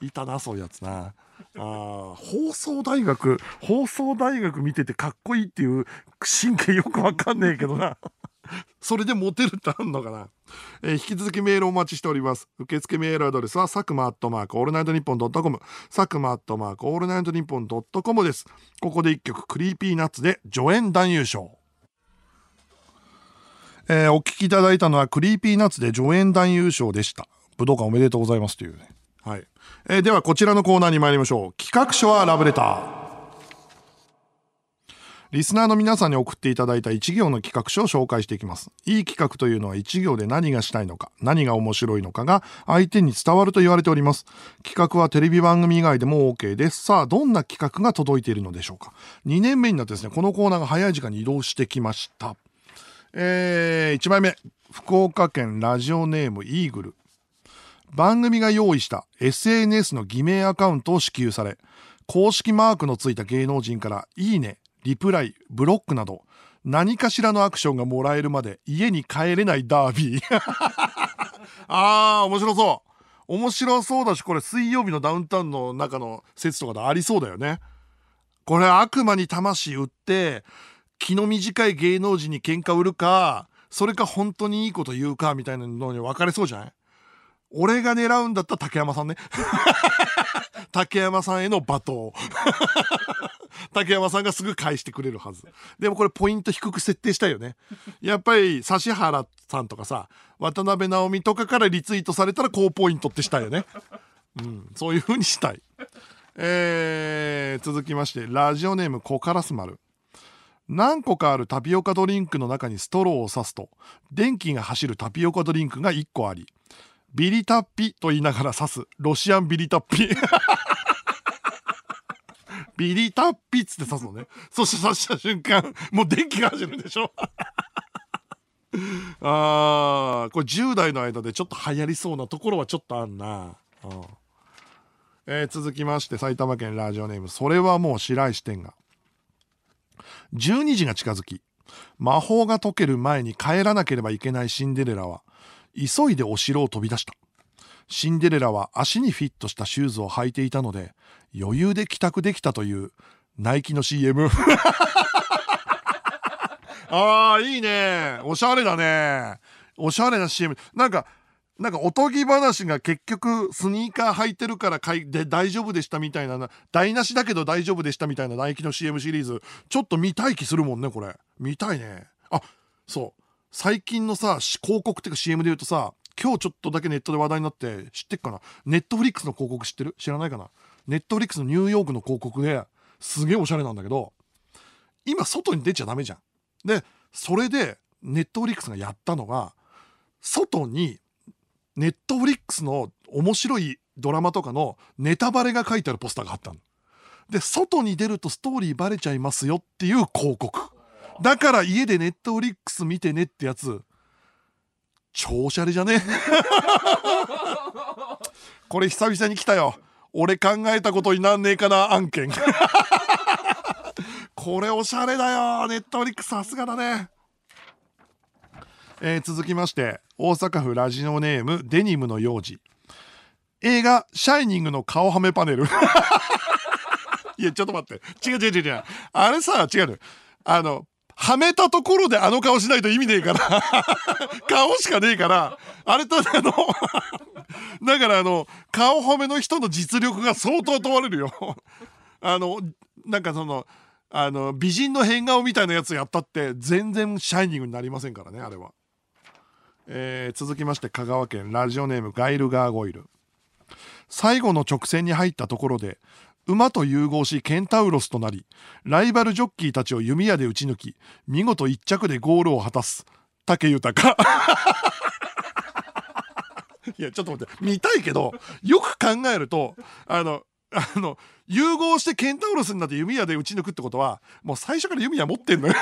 いたなそういうやつな。あ放送大学放送大学見ててかっこいいっていう神経よくわかんねえけどな それでモテるってあんのかな、えー、引き続きメールお待ちしております。受付メールアドレスは、サクマアットマークオールナイトニッポンドットコム、サクマアットマークオールナイトニッポンドットコムです。ここで一曲、 Creepy Nutsで助演男優賞。えー、お聞きいただいたのは、 Creepy Nutsで助演男優賞でした。武道館おめでとうございますというね。はい。えー、では、こちらのコーナーに参りましょう。企画書はラブレター。リスナーの皆さんに送っていただいた1行の企画書を紹介していきます。いい企画というのは1行で何がしたいのか、何が面白いのかが相手に伝わると言われております。企画はテレビ番組以外でも OK です。さあ、どんな企画が届いているのでしょうか。2年目になってですね、このコーナーが早い時間に移動してきました。えー、1枚目。福岡県ラジオネームイーグル。番組が用意した SNS の偽名アカウントを支給され、公式マークのついた芸能人からいいね、リプライ、ブロックなど、何かしらのアクションがもらえるまで家に帰れないダービー。あー、面白そう。面白そうだし、これ水曜日のダウンタウンの中の説とかでありそうだよね。これ悪魔に魂売って、気の短い芸能人に喧嘩売るか、それか本当にいいこと言うかみたいなのに分かれそうじゃない？俺が狙うんだったら竹山さんね。竹山さんへの罵倒。竹山さんがすぐ返してくれるはず。でもこれポイント低く設定したいよね。やっぱり指原さんとかさ、渡辺直美とかからリツイートされたら高ポイントってしたいよね。うん、そういう風にしたい。えー、続きまして、ラジオネームコカラスマル。何個かあるタピオカドリンクの中にストローを刺すと、電気が走るタピオカドリンクが1個あり、ビリタッピと言いながら刺す。ロシアンビリタッピ。ビリタッピっつって刺すのね。そして刺した瞬間、もう電気が走るんでしょ。あー、これ10代の間でちょっと流行りそうなところはちょっとあんな。うん。えー続きまして埼玉県ラジオネームそれはもう白石天が12時が近づき魔法が解ける前に帰らなければいけないシンデレラは急いでお城を飛び出した。シンデレラは足にフィットしたシューズを履いていたので余裕で帰宅できたというナイキの CM あーいいね。おしゃれだね。おしゃれな CM なんかなんかおとぎ話が結局スニーカー履いてるから買いで大丈夫でしたみたいなな台無しだけど大丈夫でしたみたいなナイキの CM シリーズ。ちょっと見たい気するもんねこれ。見たいね。あそう。最近のさ広告っていうか CM で言うとさ今日ちょっとだけネットで話題になって知ってっかな？ Netflixの広告知ってる？知らないかな？ Netflixのニューヨークの広告ですげえおしゃれなんだけど今外に出ちゃダメじゃん。でそれで Netflixがやったのが外に Netflixの面白いドラマとかのネタバレが書いてあるポスターがあったの。で外に出るとストーリーバレちゃいますよっていう広告。だから家でネットフリックス見てねってやつ。超おしゃれじゃね？これ久々に来たよ。俺考えたことになんねえかな案件。これおしゃれだよ。ネットフリックスさすがだね。えー続きまして大阪府ラジオネームデニムの幼児。映画「シャイニング」の顔はめパネル。いやちょっと待って。違う違う違う違う。あれさ違うあのはめたところであの顔しないと意味ねえから。顔しかねえから。あれとあの だからあの顔はめの人の実力が相当問われるよ。あのなんかそのあの美人の変顔みたいなやつやったって全然シャイニングになりませんからねあれは。えー続きまして香川県ラジオネームガイルガーゴイル。最後の直線に入ったところで馬と融合しケンタウロスとなりライバルジョッキーたちを弓矢で撃ち抜き見事一着でゴールを果たす。武豊。いやちょっと待って。見たいけどよく考えるとあのあの融合してケンタウロスになって弓矢で撃ち抜くってことはもう最初から弓矢持ってんのよ。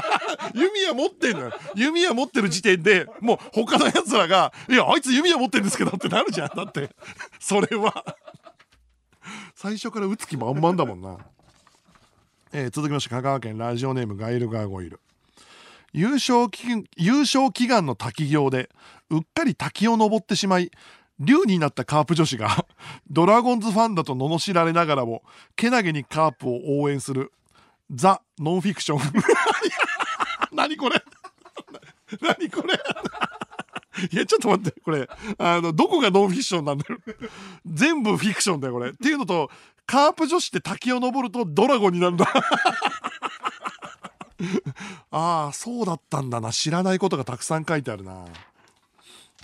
弓矢持ってんのよ。弓矢持ってる時点でもう他のやつらが「いやあいつ弓矢持ってるんですけど」ってなるじゃんだって。それは。最初から撃つ気満々だもんな、えー続きまして香川県ラジオネームガイルガーゴイル。優勝祈優勝祈願の滝行でうっかり滝を登ってしまい竜になったカープ女子が ドラゴンズファンだと罵られながらもけなげにカープを応援するザ・ノンフィクション。何これ？何これ？いやちょっと待ってこれあのどこがノンフィクションなんだよ。全部フィクションだよこれ。っていうのとカープ女子って滝を登るとドラゴンになるんだ。ああそうだったんだな。知らないことがたくさん書いてあるな、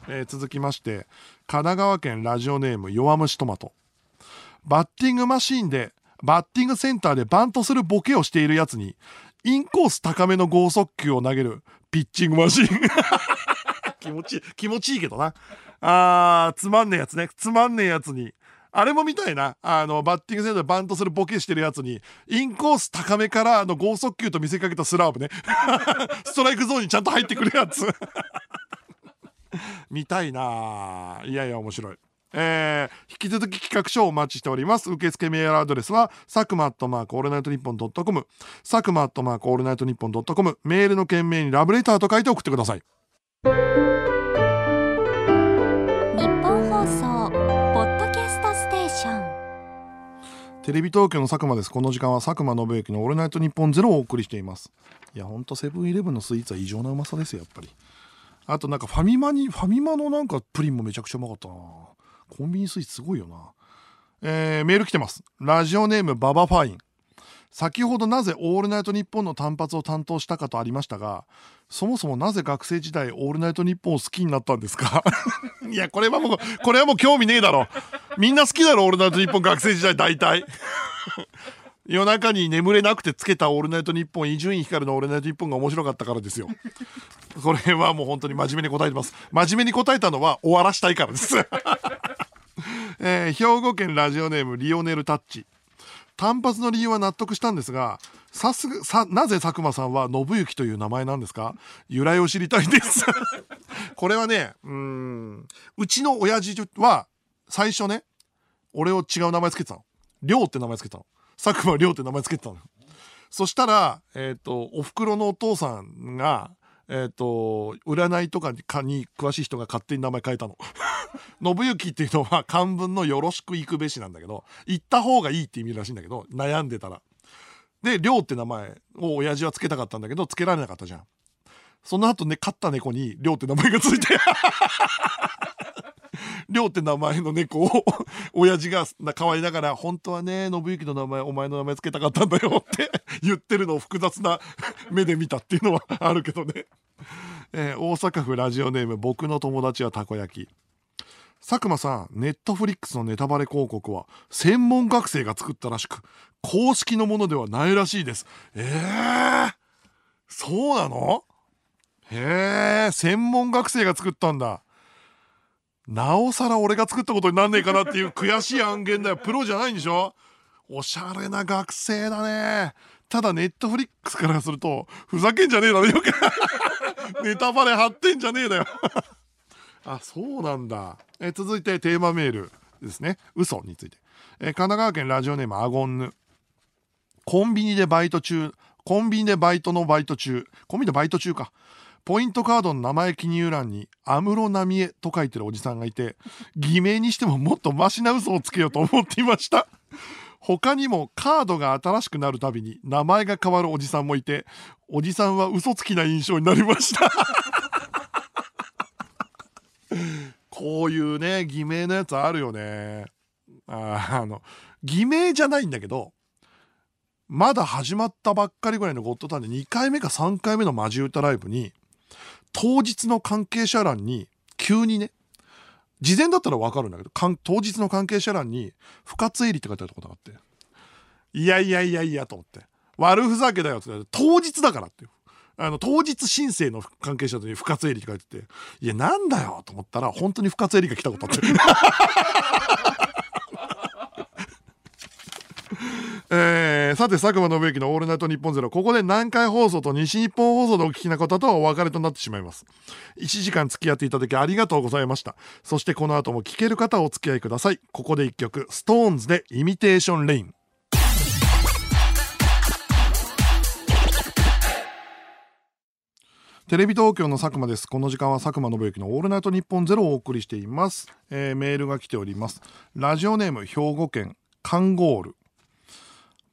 えー続きまして神奈川県ラジオネーム弱虫トマト。バッティングマシーンでバッティングセンターでバントするボケをしているやつにインコース高めの剛速球を投げるピッチングマシーン。気持ちいい気持ちいいけどな。あーつまんねえやつね。つまんねえやつに。あれも見たいな。あのバッティングセンターでバントするボケしてるやつに。インコース高めからあの剛速球と見せかけたスラーブね。ストライクゾーンにちゃんと入ってくるやつ。見たいな。いやいや面白い。えー引き続き企画書をお待ちしております。受付メールアドレスはサクマアットマークオールナイトニッポンドットコム。サクマアットマークオールナイトニッポンドットコム。メールの件名にラブレターと書いて送ってください。テレビ東京の佐久間です。この時間は佐久間宣行のオールナイトニッポンゼロをお送りしています。いやほんとセブンイレブンのスイーツは異常なうまさですよやっぱり。あとなんかファミマにファミマのなんかプリンもめちゃくちゃうまかったな。コンビニスイーツすごいよな。えーメール来てます。ラジオネームババファイン。先ほどなぜ「オールナイトニッポン」の単発を担当したかとありましたがそもそもなぜ学生時代「オールナイトニッポン」を好きになったんですか？いやこれはもうこれはもう興味ねえだろ。みんな好きだろ「オールナイトニッポン」学生時代大体。夜中に眠れなくてつけた「オールナイトニッポン」伊集院光の「オールナイトニッポン」が面白かったからですよ。これはもう本当に真面目に答えてます。真面目に答えたのは終わらしたいからです、えー兵庫県ラジオネームリオネルタッチ。単発の理由は納得したんですがさすがさなぜ佐久間さんは信行という名前なんですか？由来を知りたいです。これはねうんうちの親父は最初ね俺を違う名前つけてたの。亮って名前つけてたの。佐久間亮って名前つけてたのそしたら、えっ、と、お袋のお父さんが、えっ、と、占いとかにかに詳しい人が勝手に名前変えたの。信行っていうのは漢文のよろしく行くべしなんだけど、行った方がいいって意味らしいんだけど、悩んでたら。で、亮って名前を親父はつけたかったんだけど、つけられなかったじゃん。その後ね、飼った猫に亮って名前がついて、亮って名前の猫を 親父が可愛いながら本当はね信行の名前お前の名前つけたかったんだよって 言ってるのを複雑な目で見たっていうのは あるけどね、えー大阪府ラジオネーム僕の友達はたこ焼き。佐久間さんネットフリックスのネタバレ広告は専門学生が作ったらしく公式のものではないらしいです。えー、そうなの？へえ専門学生が作ったんだ。なおさら俺が作ったことになんねえかなっていう悔しい案件だよ。プロじゃないんでしょ？おしゃれな学生だね。ただネットフリックスからするとふざけんじゃねえだろ。よく。ネタバレ貼ってんじゃねえだよ。あそうなんだ。え続いてテーマメールですね。嘘について。え神奈川県ラジオネームアゴンヌ。コンビニでバイト中コンビニでバイトのバイト中コンビニでバイト中かポイントカードの名前記入欄に「安室奈美恵」と書いてるおじさんがいて偽名にしてももっとマシな嘘をつけようと思っていました。他にもカードが新しくなるたびに名前が変わるおじさんもいておじさんは嘘つきな印象になりました。こういうね偽名のやつあるよね。ああの偽名じゃないんだけどまだ始まったばっかりぐらいのゴッドタンで2回目か3回目のマジ歌ライブに当日の関係者欄に急にね事前だったら分かるんだけど当日の関係者欄に「不活入り」って書いてあるところがあっていやいやいやいやと思って悪ふざけだよって言って当日だからってあの当日申請の関係者に不活入りって書いてていやなんだよと思ったら本当に不活入りが来たことあって えーさて佐久間信之の「オールナイトニッポンゼロここで南海放送と西日本放送でお聞きな方とはお別れとなってしまいます1時間付き合っていただきありがとうございましたそしてこの後も聞ける方お付き合いくださいここで1曲 SixTONES で「イミテーション・レイン」テレビ東京の佐久間です。この時間は佐久間信之のオールナイトニッポンゼロをお送りしています。えーメールが来ております。ラジオネーム兵庫県カンゴール。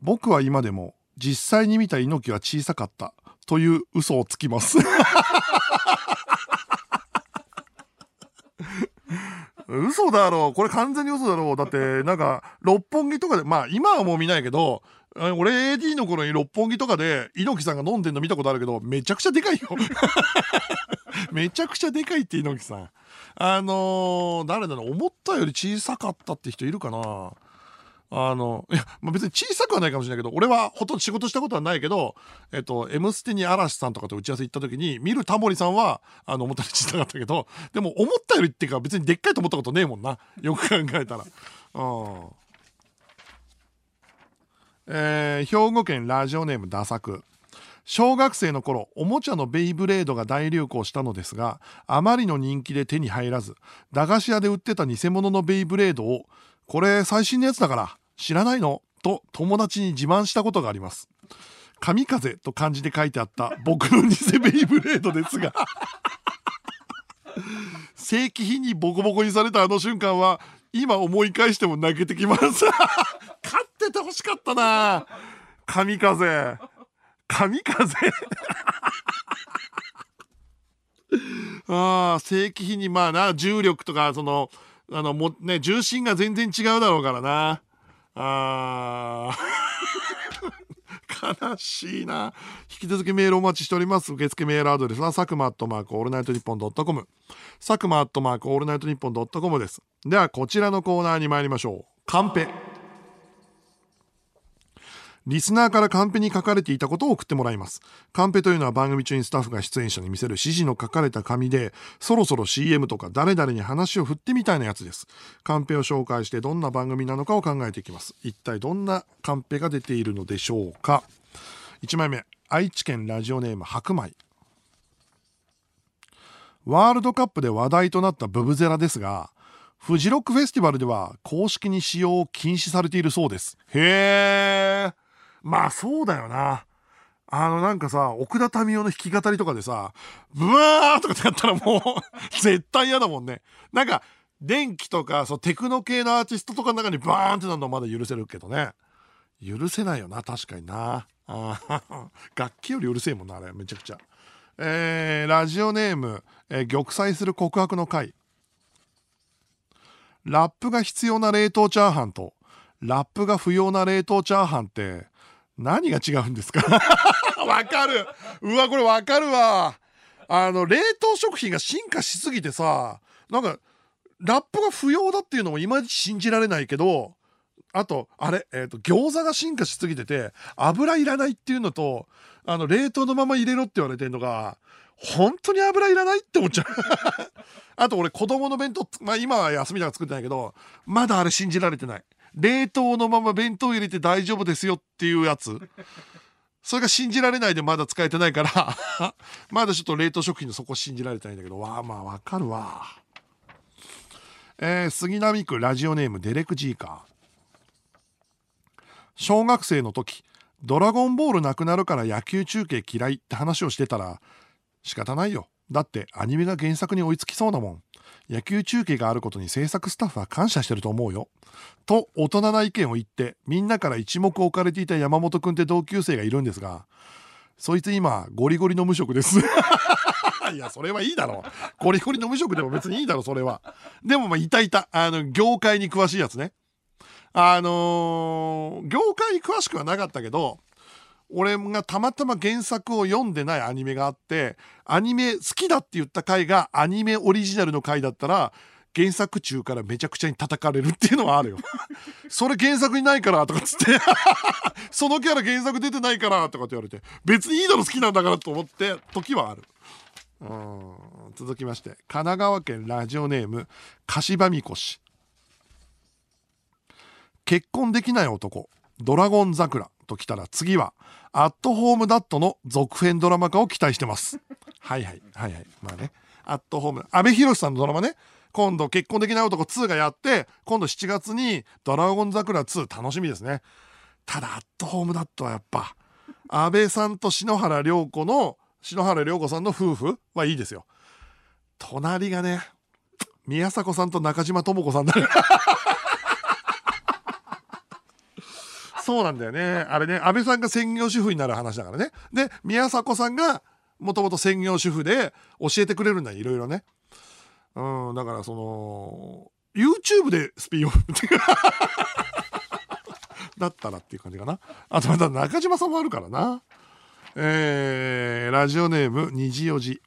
僕は今でも実際に見た猪木は小さかったという嘘をつきます。嘘だろう。これ完全に嘘だろう。だってなんか六本木とかでまあ今はもう見ないけど俺 AD の頃に六本木とかで猪木さんが飲んでんの見たことあるけどめちゃくちゃでかいよ。めちゃくちゃでかいって猪木さん。あのー誰だろう。思ったより小さかったって人いるかな。あのいや、まあ、別に小さくはないかもしれないけど俺はほとんど仕事したことはないけど「えっと、M ステ」に嵐さんとかと打ち合わせ行った時に見るタモリさんはあの思ったより小さかったけどでも思ったよりっていうか別にでっかいと思ったことねえもんな。よく考えたら。うん。えー兵庫県ラジオネームダサク小学生の頃おもちゃのベイブレードが大流行したのですがあまりの人気で手に入らず駄菓子屋で売ってた偽物のベイブレードをこれ最新のやつだから知らないの？と友達に自慢したことがあります。神風と漢字で書いてあった僕の偽ベイブレードですが。正規品にボコボコにされたあの瞬間は今思い返しても泣けてきます。勝っててほしかったな。神風。神風。ああ正規品にまあな重力とかそのあのもね重心が全然違うだろうからな。あー。悲しいな。引き続きメールお待ちしております。受付メールアドレスは佐久間アットマークオールナイトニッポンドットコム。佐久間アットマークオールナイトニッポンドットコムです。ではこちらのコーナーに参りましょう。カンペ。リスナーからカンペに書かれていたことを送ってもらいます。カンペというのは番組中にスタッフが出演者に見せる指示の書かれた紙で、そろそろ CM とか誰々に話を振ってみたいなやつです。カンペを紹介してどんな番組なのかを考えていきます。一体どんなカンペが出ているのでしょうか。1枚目、愛知県ラジオネーム白米。ワールドカップで話題となったブブゼラですが、フジロックフェスティバルでは公式に使用を禁止されているそうです。へー。まあそうだよな。あのなんかさ、奥田民生の弾き語りとかでさ、ブワーとかってやったらもう 絶対嫌だもんね。なんか、電気とかそうテクノ系のアーティストとかの中にバーンってなるのはまだ許せるけどね。許せないよな、確かにな。あ 楽器よりうるせえもんな、あれ、めちゃくちゃ。えーラジオネーム、えー玉砕する告白の回。ラップが必要な冷凍チャーハンと、ラップが不要な冷凍チャーハンって、何が違うんですか？わかるうわ、これわかるわ。あの、冷凍食品が進化しすぎてさ、なんか、ラップが不要だっていうのもいまいち信じられないけど、あと、あれ、えっ、と、餃子が進化しすぎてて、油いらないっていうのと、あの、冷凍のまま入れろって言われてるのが、本当に油いらないって思っちゃう。あと俺子供の弁当、まあ今は休みだから作ってないけど、まだあれ信じられてない。冷凍のまま弁当入れて大丈夫ですよっていうやつ。それが信じられないでまだ使えてないから、まだちょっと冷凍食品のそこ信じられてないんだけど、わあまあわかるわ。えー杉並区ラジオネームデレク・ジーカー。小学生の時、ドラゴンボールなくなるから野球中継嫌いって話をしてたら、仕方ないよ。だってアニメが原作に追いつきそうだもん。野球中継があることに制作スタッフは感謝してると思うよ。と大人な意見を言ってみんなから一目置かれていた山本くんって同級生がいるんですがそいつ今ゴリゴリの無職です。いやそれはいいだろ。うゴリゴリの無職でも別にいいだろそれは。でもまあいたいた。あの業界に詳しいやつね。あのー業界に詳しくはなかったけど俺がたまたま原作を読んでないアニメがあってアニメ好きだって言った回がアニメオリジナルの回だったら原作中からめちゃくちゃに叩かれるっていうのはあるよ。それ原作にないからとかっつって そのキャラ原作出てないからとかって言われて別にいいだろ好きなんだからと思って時はある。うん続きまして神奈川県ラジオネーム柏みこし結婚できない男ドラゴン桜ときたら次はアットホームダットの続編ドラマ化を期待してます。はいはいはいはい。まあね。アットホーム。阿部寛さんのドラマね。今度結婚できない男2がやって今度7月にドラゴン桜2楽しみですね。ただアットホームダットはやっぱ安倍さんと篠原涼子の篠原涼子さんの夫婦はいいですよ。隣がね宮迫さんと中島智子さんだそうなんだよね。あれね安倍さんが専業主婦になる話だからね。で宮迫さんがもともと専業主婦で教えてくれるんだよいろいろね。うんだからその YouTube でスピンオフっていう。だったらっていう感じかな。あとまた中島さんもあるからな。えーラジオネーム虹おじ。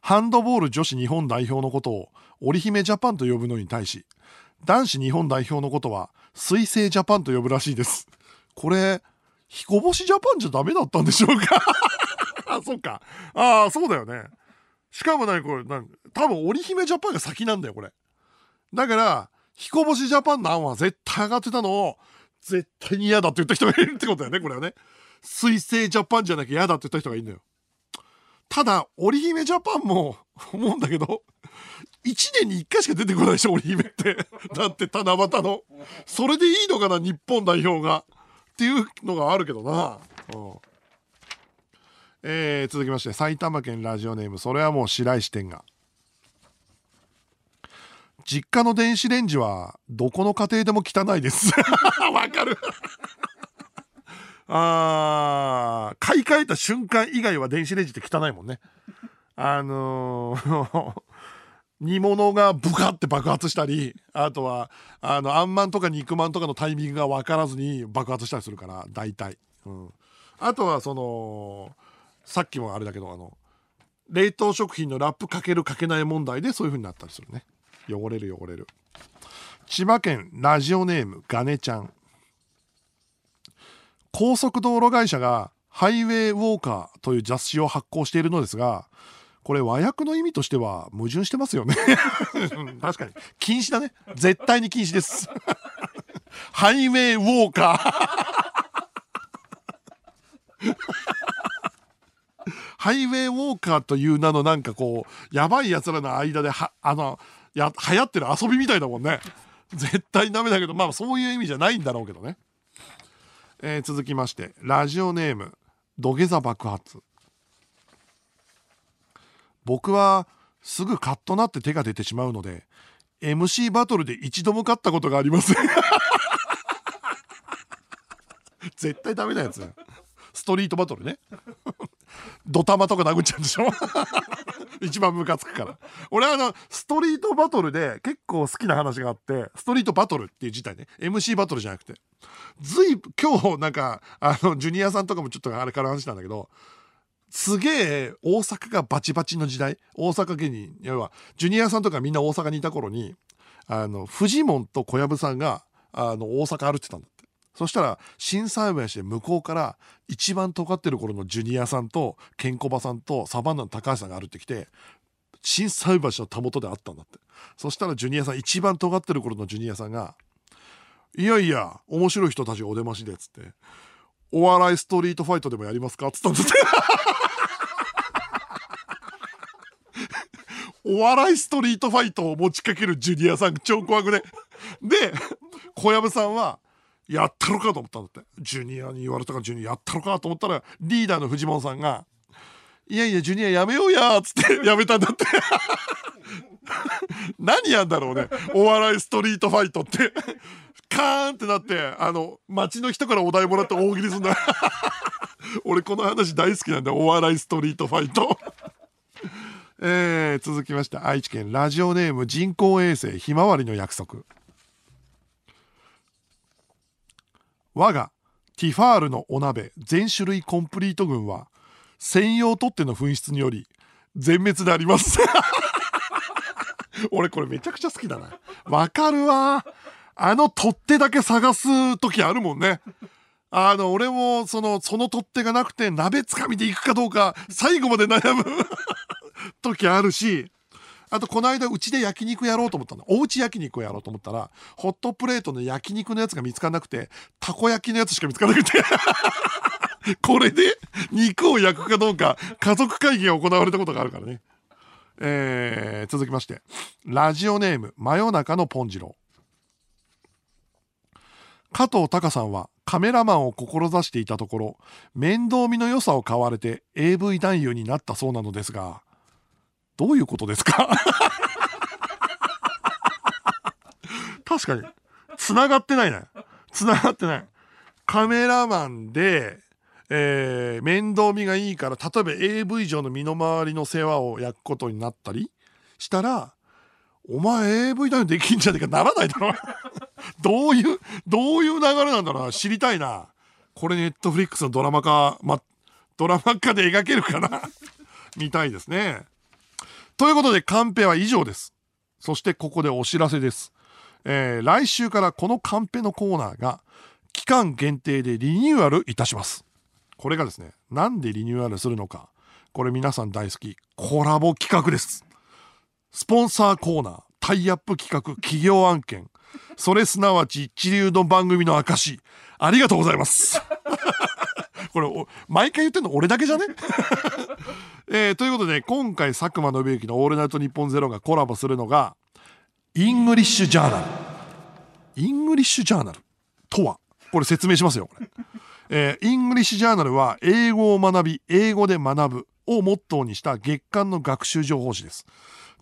ハンドボール女子日本代表のことを織姫ジャパンと呼ぶのに対し男子日本代表のことは水星ジャパンと呼ぶらしいです。これ彦星ジャパンじゃダメだったんでしょうか？あそっか。ああそうだよね。しかも何これなん多分織姫ジャパンが先なんだよこれ。だから彦星ジャパンの案は絶対上がってたのを絶対に嫌だって言った人がいるってことだよねこれはね。水星ジャパンじゃなきゃ嫌だって言った人がいるのよ。ただ織姫ジャパンも思うんだけど1年に1回しか出てこないでしょ織姫ってだって七夕の。それでいいのかな日本代表が。っていうのがあるけどな、うん。えー続きまして埼玉県ラジオネームそれはもう白石店が。実家の電子レンジはどこの家庭でも汚いです。わかる。あー買い替えた瞬間以外は電子レンジって汚いもんね。あのー煮物がブカって爆発したりあとはあのあんまんとか肉まんとかのタイミングが分からずに爆発したりするから大体、うん、あとはそのさっきもあれだけどあの冷凍食品のラップかけるかけない問題でそういう風になったりするね。汚れる汚れる。千葉県ラジオネームガネちゃん。高速道路会社がハイウェイウォーカーという雑誌を発行しているのですがこれ和訳の意味としては矛盾してますよね。うん確かに。禁止だね。絶対に禁止です。ハイウェイウォーカー。ハイウェイウォーカーという名のなんかこうやばいやつらの間ではあのや流行ってる遊びみたいだもんね。絶対ダメだけどまあそういう意味じゃないんだろうけどね、えー続きまして。ラジオネーム。土下座爆発。僕はすぐカッとなって手が出てしまうので MC バトルで一度も勝ったことがありません。絶対ダメなやつ。ストリートバトルね。ドタマとか殴っちゃうんでしょ？一番ムカつくから。俺はあのストリートバトルで結構好きな話があってストリートバトルっていう自体ね。MC バトルじゃなくて。ずい今日なんかあのジュニアさんとかもちょっとあれから話したんだけどすげえ大阪がバチバチの時代。大阪芸人。要はジュニアさんとかみんな大阪にいた頃にあのフジモンと小籔さんがあの大阪歩いてたんだって。そしたら心斎橋で向こうから一番尖ってる頃のジュニアさんとケンコバさんとサバンナの高橋さんが歩いてきて心斎橋のたもとで会ったんだって。そしたらジュニアさん一番尖ってる頃のジュニアさんが「いやいや面白い人たちお出ましで」っつって「お笑いストリートファイトでもやりますか?」っつったんだってお笑いストリートファイトを持ちかけるジュニアさん超怖くね。で小籔さんはやったろかと思ったんだって。ジュニアに言われたからジュニアやったろかと思ったらリーダーの藤本さんが「いやいやジュニアやめようや」っつってやめたんだって。何やんだろうね。お笑いストリートファイトって。カーンってなってあの街の人からお題もらって大喜利すんだ。俺この話大好きなんだよ。お笑いストリートファイト。えー続きまして愛知県。ラジオネーム人工衛星ひまわりの約束。我がティファールのお鍋全種類コンプリート群は専用取っ手の紛失により全滅であります。俺これめちゃくちゃ好きだな。わかるわ。あの取っ手だけ探す時あるもんね。あの俺もそのその取っ手がなくて鍋つかみでいくかどうか最後まで悩む 時あるし。あとこの間うちで焼肉やろうと思ったの。おうち焼肉をやろうと思ったらホットプレートの焼肉のやつが見つからなくてたこ焼きのやつしか見つからなくて。これで肉を焼くかどうか家族会議が行われたことがあるからね。えー続きましてラジオネーム真夜中のポンジロ加藤隆さんはカメラマンを志していたところ面倒見の良さを買われて AV 男優になったそうなのですがどういうことですか？確かに。繋がってないね。繋がってない。カメラマンで、えー面倒見がいいから例えば AV 上の身の回りの世話を焼くことになったりしたらお前 AV 男優できんじゃねえかならないだろ。どういうどういう流れなんだろうな。知りたいな。これネットフリックスのドラマ化、ま、ドラマ化で描けるかな。見たいですね。ということでカンペは以上です。そしてここでお知らせです、えー来週からこのカンペのコーナーが期間限定でリニューアルいたします。これがですねなんでリニューアルするのか。これ皆さん大好き。コラボ企画です。スポンサーコーナータイアップ企画企業案件。それすなわち一流の番組の証。ありがとうございます。これ毎回言ってんの俺だけじゃね？えーということで今回佐久間宣行の「オールナイトニッポンゼロがコラボするのが ENGLISH JOURNAL。ENGLISH JOURNALとは？これ説明しますよこれ、えー ENGLISH JOURNALは英語を学び英語で学ぶをモットーにした月刊の学習情報誌です。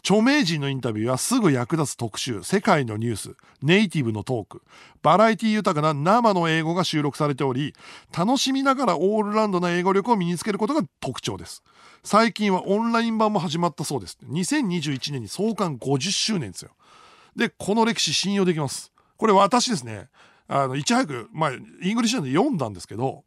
著名人のインタビューやすぐ役立つ特集世界のニュースネイティブのトークバラエティ豊かな生の英語が収録されており楽しみながらオールラウンドな英語力を身につけることが特徴です。最近はオンライン版も始まったそうです。2021年に創刊50周年ですよ。でこの歴史信用できます。これ私ですね。あのいち早く、まあ、イングリッシュで読んだんですけど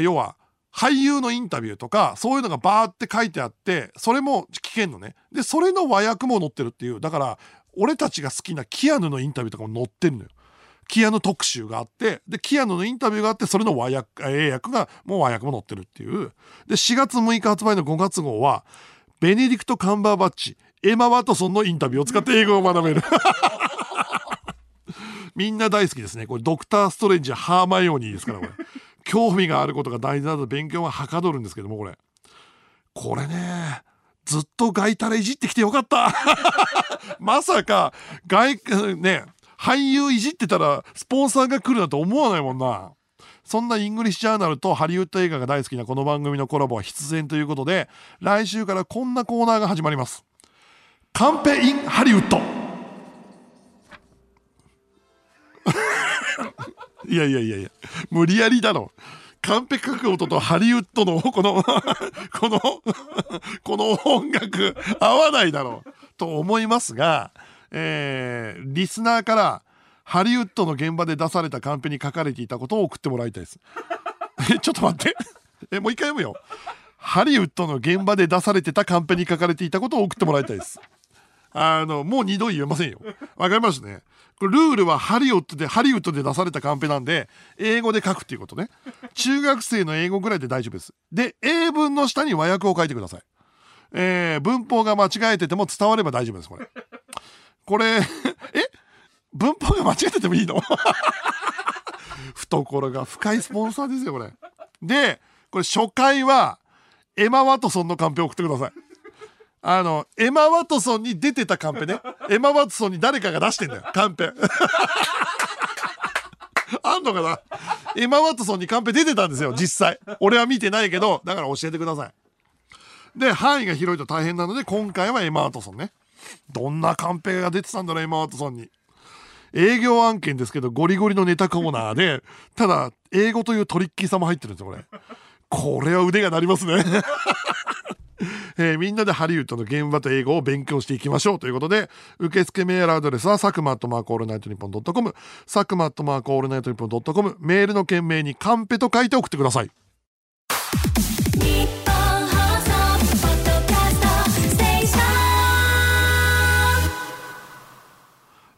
要は俳優のインタビューとかそういうのがバーって書いてあってそれも聞けんのねでそれの和訳も載ってるっていうだから俺たちが好きなキアヌのインタビューとかも載ってるのよキアヌ特集があって、で、キアヌのインタビューがあって、それの和訳、英訳が、もう和訳も載ってるっていう。で、4月6日発売の5月号は、ベネディクト・カンバーバッチ、エマ・ワトソンのインタビューを使って英語を学べる。みんな大好きですね。これ、ドクター・ストレンジ、ハーマイオニーですから、これ。興味があることが大事なので勉強ははかどるんですけども、これ。これね、ずっと外タレいじってきてよかった。まさか、外、ね、俳優いじってたら、スポンサーが来るなんて思わないもんな。そんな ENGLISH JOURNAL とハリウッド映画が大好きなこの番組のコラボは必然ということで、来週からこんなコーナーが始まります。カンペ・イン・ハリウッド。いやいやいやいや、無理やりだろ。カンペ書く音とハリウッドの この、この、この音楽合わないだろうと思いますが、えー、リスナーからハリウッドの現場で出されたカンペに書かれていたことを送ってもらいたいです。え、ちょっと待って。え、もう一回読むよ。ハリウッドの現場で出されてたカンペに書かれていたことを送ってもらいたいです。あの、もう二度言えませんよ。わかりますね。これルールはハリウッドで、ハリウッドで出されたカンペなんで、英語で書くっていうことね。中学生の英語ぐらいで大丈夫です。で、英文の下に和訳を書いてください。えー、文法が間違えてても伝われば大丈夫です、これ。これ、え？文法が間違えててもいいの？懐が深いスポンサーですよ、これ。で、これ初回は、エマ・ワトソンのカンペを送ってください。あの、エマ・ワトソンに出てたカンペね。エマ・ワトソンに誰かが出してんだよ、カンペ。あんのかな？エマ・ワトソンにカンペ出てたんですよ、実際。俺は見てないけど、だから教えてください。で、範囲が広いと大変なので、今回はエマ・ワトソンね。どんなカンペが出てたんだろう、エマ・ワトソンに。営業案件ですけど、ゴリゴリのネタコーナーで、ただ、英語というトリッキーさも入ってるんですよ、これ。これは腕が鳴りますね。えーみんなでハリウッドの現場と英語を勉強していきましょうということで、受付メールアドレスは、サクマアットマークオールナイトニッポンドットコム、サクマアットマークオールナイトニッポンドットコム、メールの件名にカンペと書いて送ってください。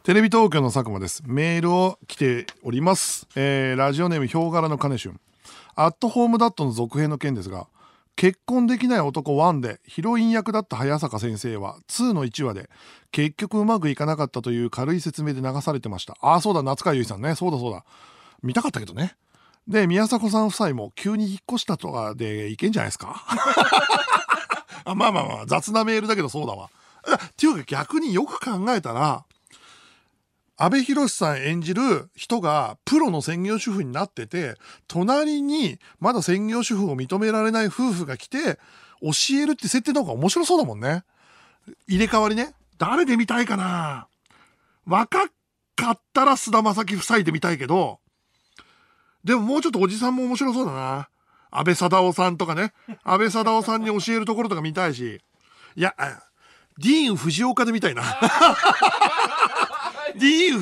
テレビ東京の佐久間です。メールを来ております。えーラジオネーム、ヒョウ柄の金春。アットホームダットの続編の件ですが、結婚できない男1でヒロイン役だった早坂先生は2の1話で結局うまくいかなかったという軽い説明で流されてました。ああ、そうだ、夏川由衣さんね。そうだそうだ。見たかったけどね。で、宮迫さん夫妻も急に引っ越したとかでいけんじゃないですか？あまあまあまあ、雑なメールだけどそうだわ。っていうか逆によく考えたら、阿部寛さん演じる人がプロの専業主婦になってて、隣にまだ専業主婦を認められない夫婦が来て、教えるって設定の方が面白そうだもんね。入れ替わりね。誰で見たいかな若かったら菅田将暉夫妻で見たいけど、でももうちょっとおじさんも面白そうだな。安倍貞夫さんとかね。安倍貞夫さんに教えるところとか見たいし。いや、ディーン・藤岡で見たいな。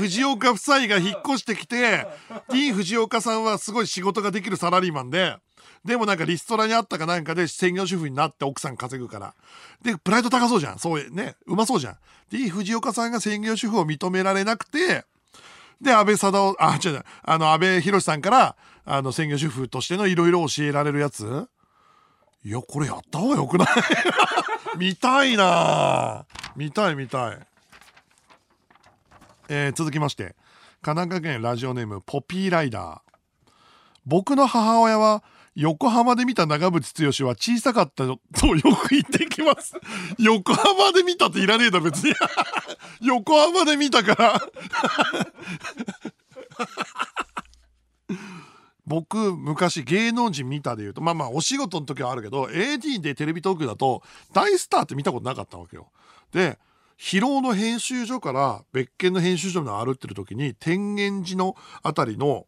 藤岡夫妻が引っ越してきて、ディーン・藤岡さんはすごい仕事ができるサラリーマンで、でもなんかリストラにあったかなんかで専業主婦になって奥さん稼ぐから。で、プライド高そうじゃん。そうね。うまそうじゃん。ディーン・藤岡さんが専業主婦を認められなくて、で、安倍貞夫、あ、違う違う、あの、安倍博さんから、あの、専業主婦としてのいろいろ教えられるやついや、これやった方がよくな い？見たいな見たい見たい。えー続きまして、神奈川県ラジオネームポピーライダー。僕の母親は、横浜で見た長渕剛は小さかったとよく言ってきます。横浜で見たっていらねえだ別に。横浜で見たから。僕昔芸能人見たで言うとまあまあお仕事の時はあるけど AD でテレビ東京だと大スターって見たことなかったわけよ。で広尾の編集所から別件の編集所の歩ってる時に天元寺のあたりの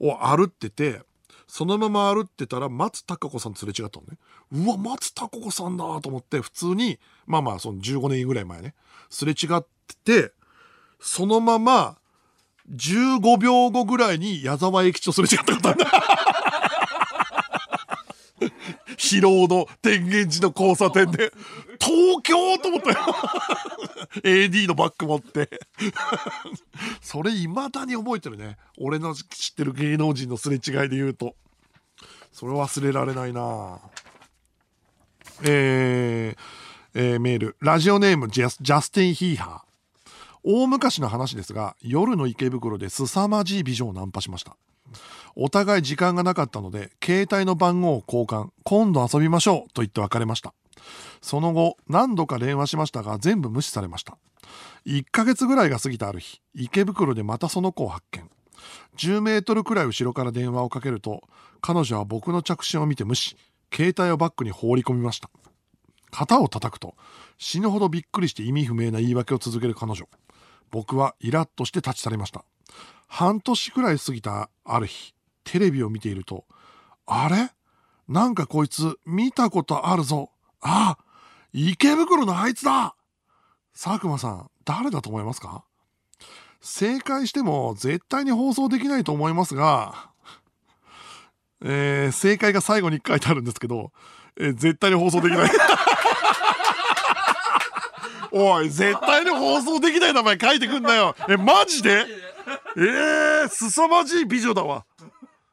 を歩っててそのまま歩ってたら松たか子さん連れ違ったのね。うわ松たか子さんだと思って普通にまあまあその15年ぐらい前ね。すれ違っててそのまま15秒後ぐらいに矢沢永吉とすれ違ったことあるんだ疲労の天元寺の交差点で東京と思ったよ。AD のバッグ持って。それ未だに覚えてるね。俺の知ってる芸能人のすれ違いで言うと。それ忘れられないな。えーえーメール。ラジオネームジャスジャスティン・ヒーハー。大昔の話ですが夜の池袋で凄まじい美女をナンパしました。お互い時間がなかったので携帯の番号を交換今度遊びましょうと言って別れました。その後何度か電話しましたが全部無視されました。1ヶ月ぐらいが過ぎたある日池袋でまたその子を発見。10メートルくらい後ろから電話をかけると彼女は僕の着信を見て無視携帯をバッグに放り込みました。肩を叩くと死ぬほどびっくりして意味不明な言い訳を続ける彼女。僕はイラッとして立ち去りました。半年くらい過ぎたある日テレビを見ているとあれ？なんかこいつ見たことあるぞあ池袋のあいつだ佐久間さん誰だと思いますか？正解しても絶対に放送できないと思いますが、えー正解が最後に書いてあるんですけど、えー絶対に放送できない。おい、絶対に放送できない名前書いてくんなよ。え、マジで？えー、凄まじい美女だわ。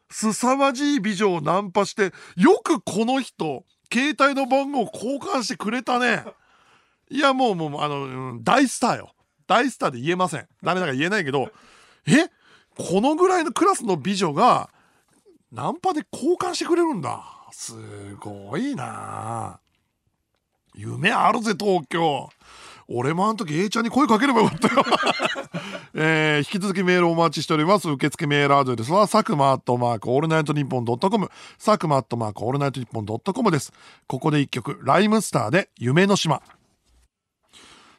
凄まじい美女をナンパして、よくこの人、携帯の番号を交換してくれたね。いや、もう、もう、あの、大スターよ。大スターで言えません。ダメだから言えないけど、え？このぐらいのクラスの美女が、ナンパで交換してくれるんだ。すすごいな夢あるぜ、東京。俺もあの時 A ちゃんに声かければよかったよ。えー引き続きメールお待ちしております。受付メールアドレスは、佐久間アットマークオールナイトニッポンドットコム、佐久間アットマークオールナイトニッポンドットコムです。ここで一曲、 RHYMESTER で夢の島。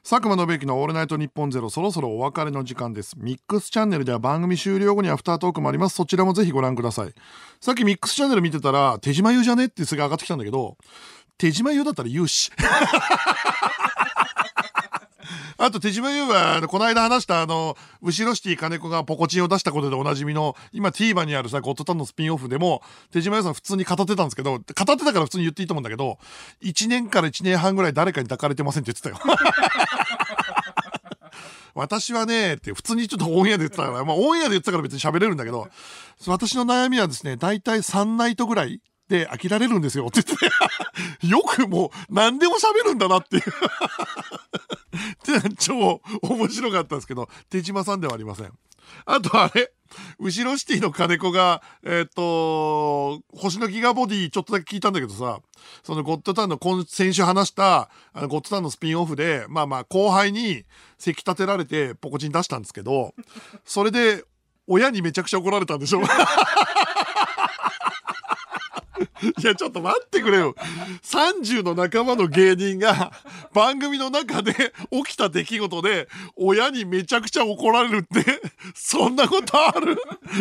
佐久間宣行のオールナイトニッポンゼロそろそろお別れの時間です。ミックスチャンネルでは番組終了後にアフタートークもあります。そちらもぜひご覧ください。さっきミックスチャンネル見てたら、手島優じゃね？ってすぐ上がってきたんだけど、手島優だったら言うし。あと手島優は、この間話したあの、後ろシティ金子がポコチンを出したことでおなじみの、今 TVer にあるさ、ゴッドタンのスピンオフでも、手島優さん普通に語ってたんですけど、語ってたから普通に言っていいと思うんだけど、1年から1年半ぐらい誰かに抱かれてませんって言ってたよ。私はね、って普通にちょっとオンエアで言ってたから、まあオンエアで言ってたから別に喋れるんだけど、私の悩みはですね、大体3ナイトぐらいで飽きられるんですよって言って、よくもう何でも喋るんだなっていう。っ て超面白かったんですけど、手島さんではありません。あとあれ、後ろシティの金子が、えっ、と、星のギガボディちょっとだけ聞いたんだけどさ、そのゴッドタンの今先週話した、あのゴッドタンのスピンオフで、まあまあ後輩にせき立てられてポコチン出したんですけど、それで親にめちゃくちゃ怒られたんでしょ？う いや、ちょっと待ってくれよ。30の仲間の芸人が番組の中で起きた出来事で親にめちゃくちゃ怒られるって、そんなことある？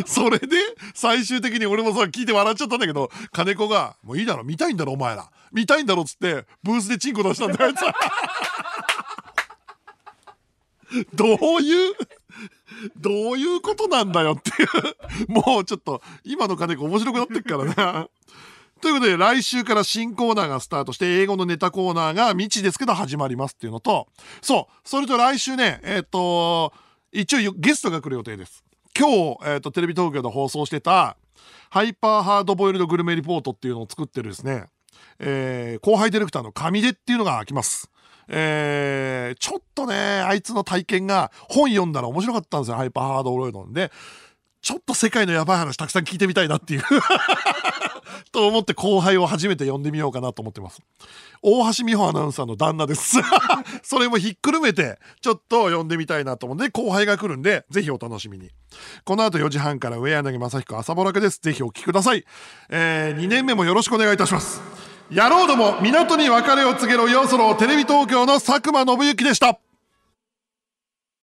それで最終的に俺もさ、聞いて笑っちゃったんだけど、金子が、もういいだろ、見たいんだろ、お前ら。見たいんだろっつって、ブースでチンコ出したんだよ、あいつはどういう、どういうことなんだよっていう。もうちょっと、今の金子面白くなってっからな。ということで、来週から新コーナーがスタートして、英語のネタコーナーが未知ですけど始まりますっていうのと、そう、それと来週ね、えっ、と、一応ゲストが来る予定です。今日、えっ、と、テレビ東京で放送してた、ハイパーハードボイルドグルメリポートっていうのを作ってるですね、えー後輩ディレクターの上出っていうのが来ます。えーちょっとね、あいつの体験が本読んだら面白かったんですよ、ハイパーハードボイルドで。ちょっと世界のやばい話たくさん聞いてみたいなっていう と思って後輩を初めて呼んでみようかなと思ってます。大橋美穂アナウンサーの旦那です。それもひっくるめて、ちょっと呼んでみたいなと思うんで、後輩が来るんで、ぜひお楽しみに。この後4時半から上柳正彦朝ぼらけです。ぜひお聞きください。えー、2年目もよろしくお願いいたします。野郎ども、港に別れを告げろよそのテレビ東京の佐久間信之でした。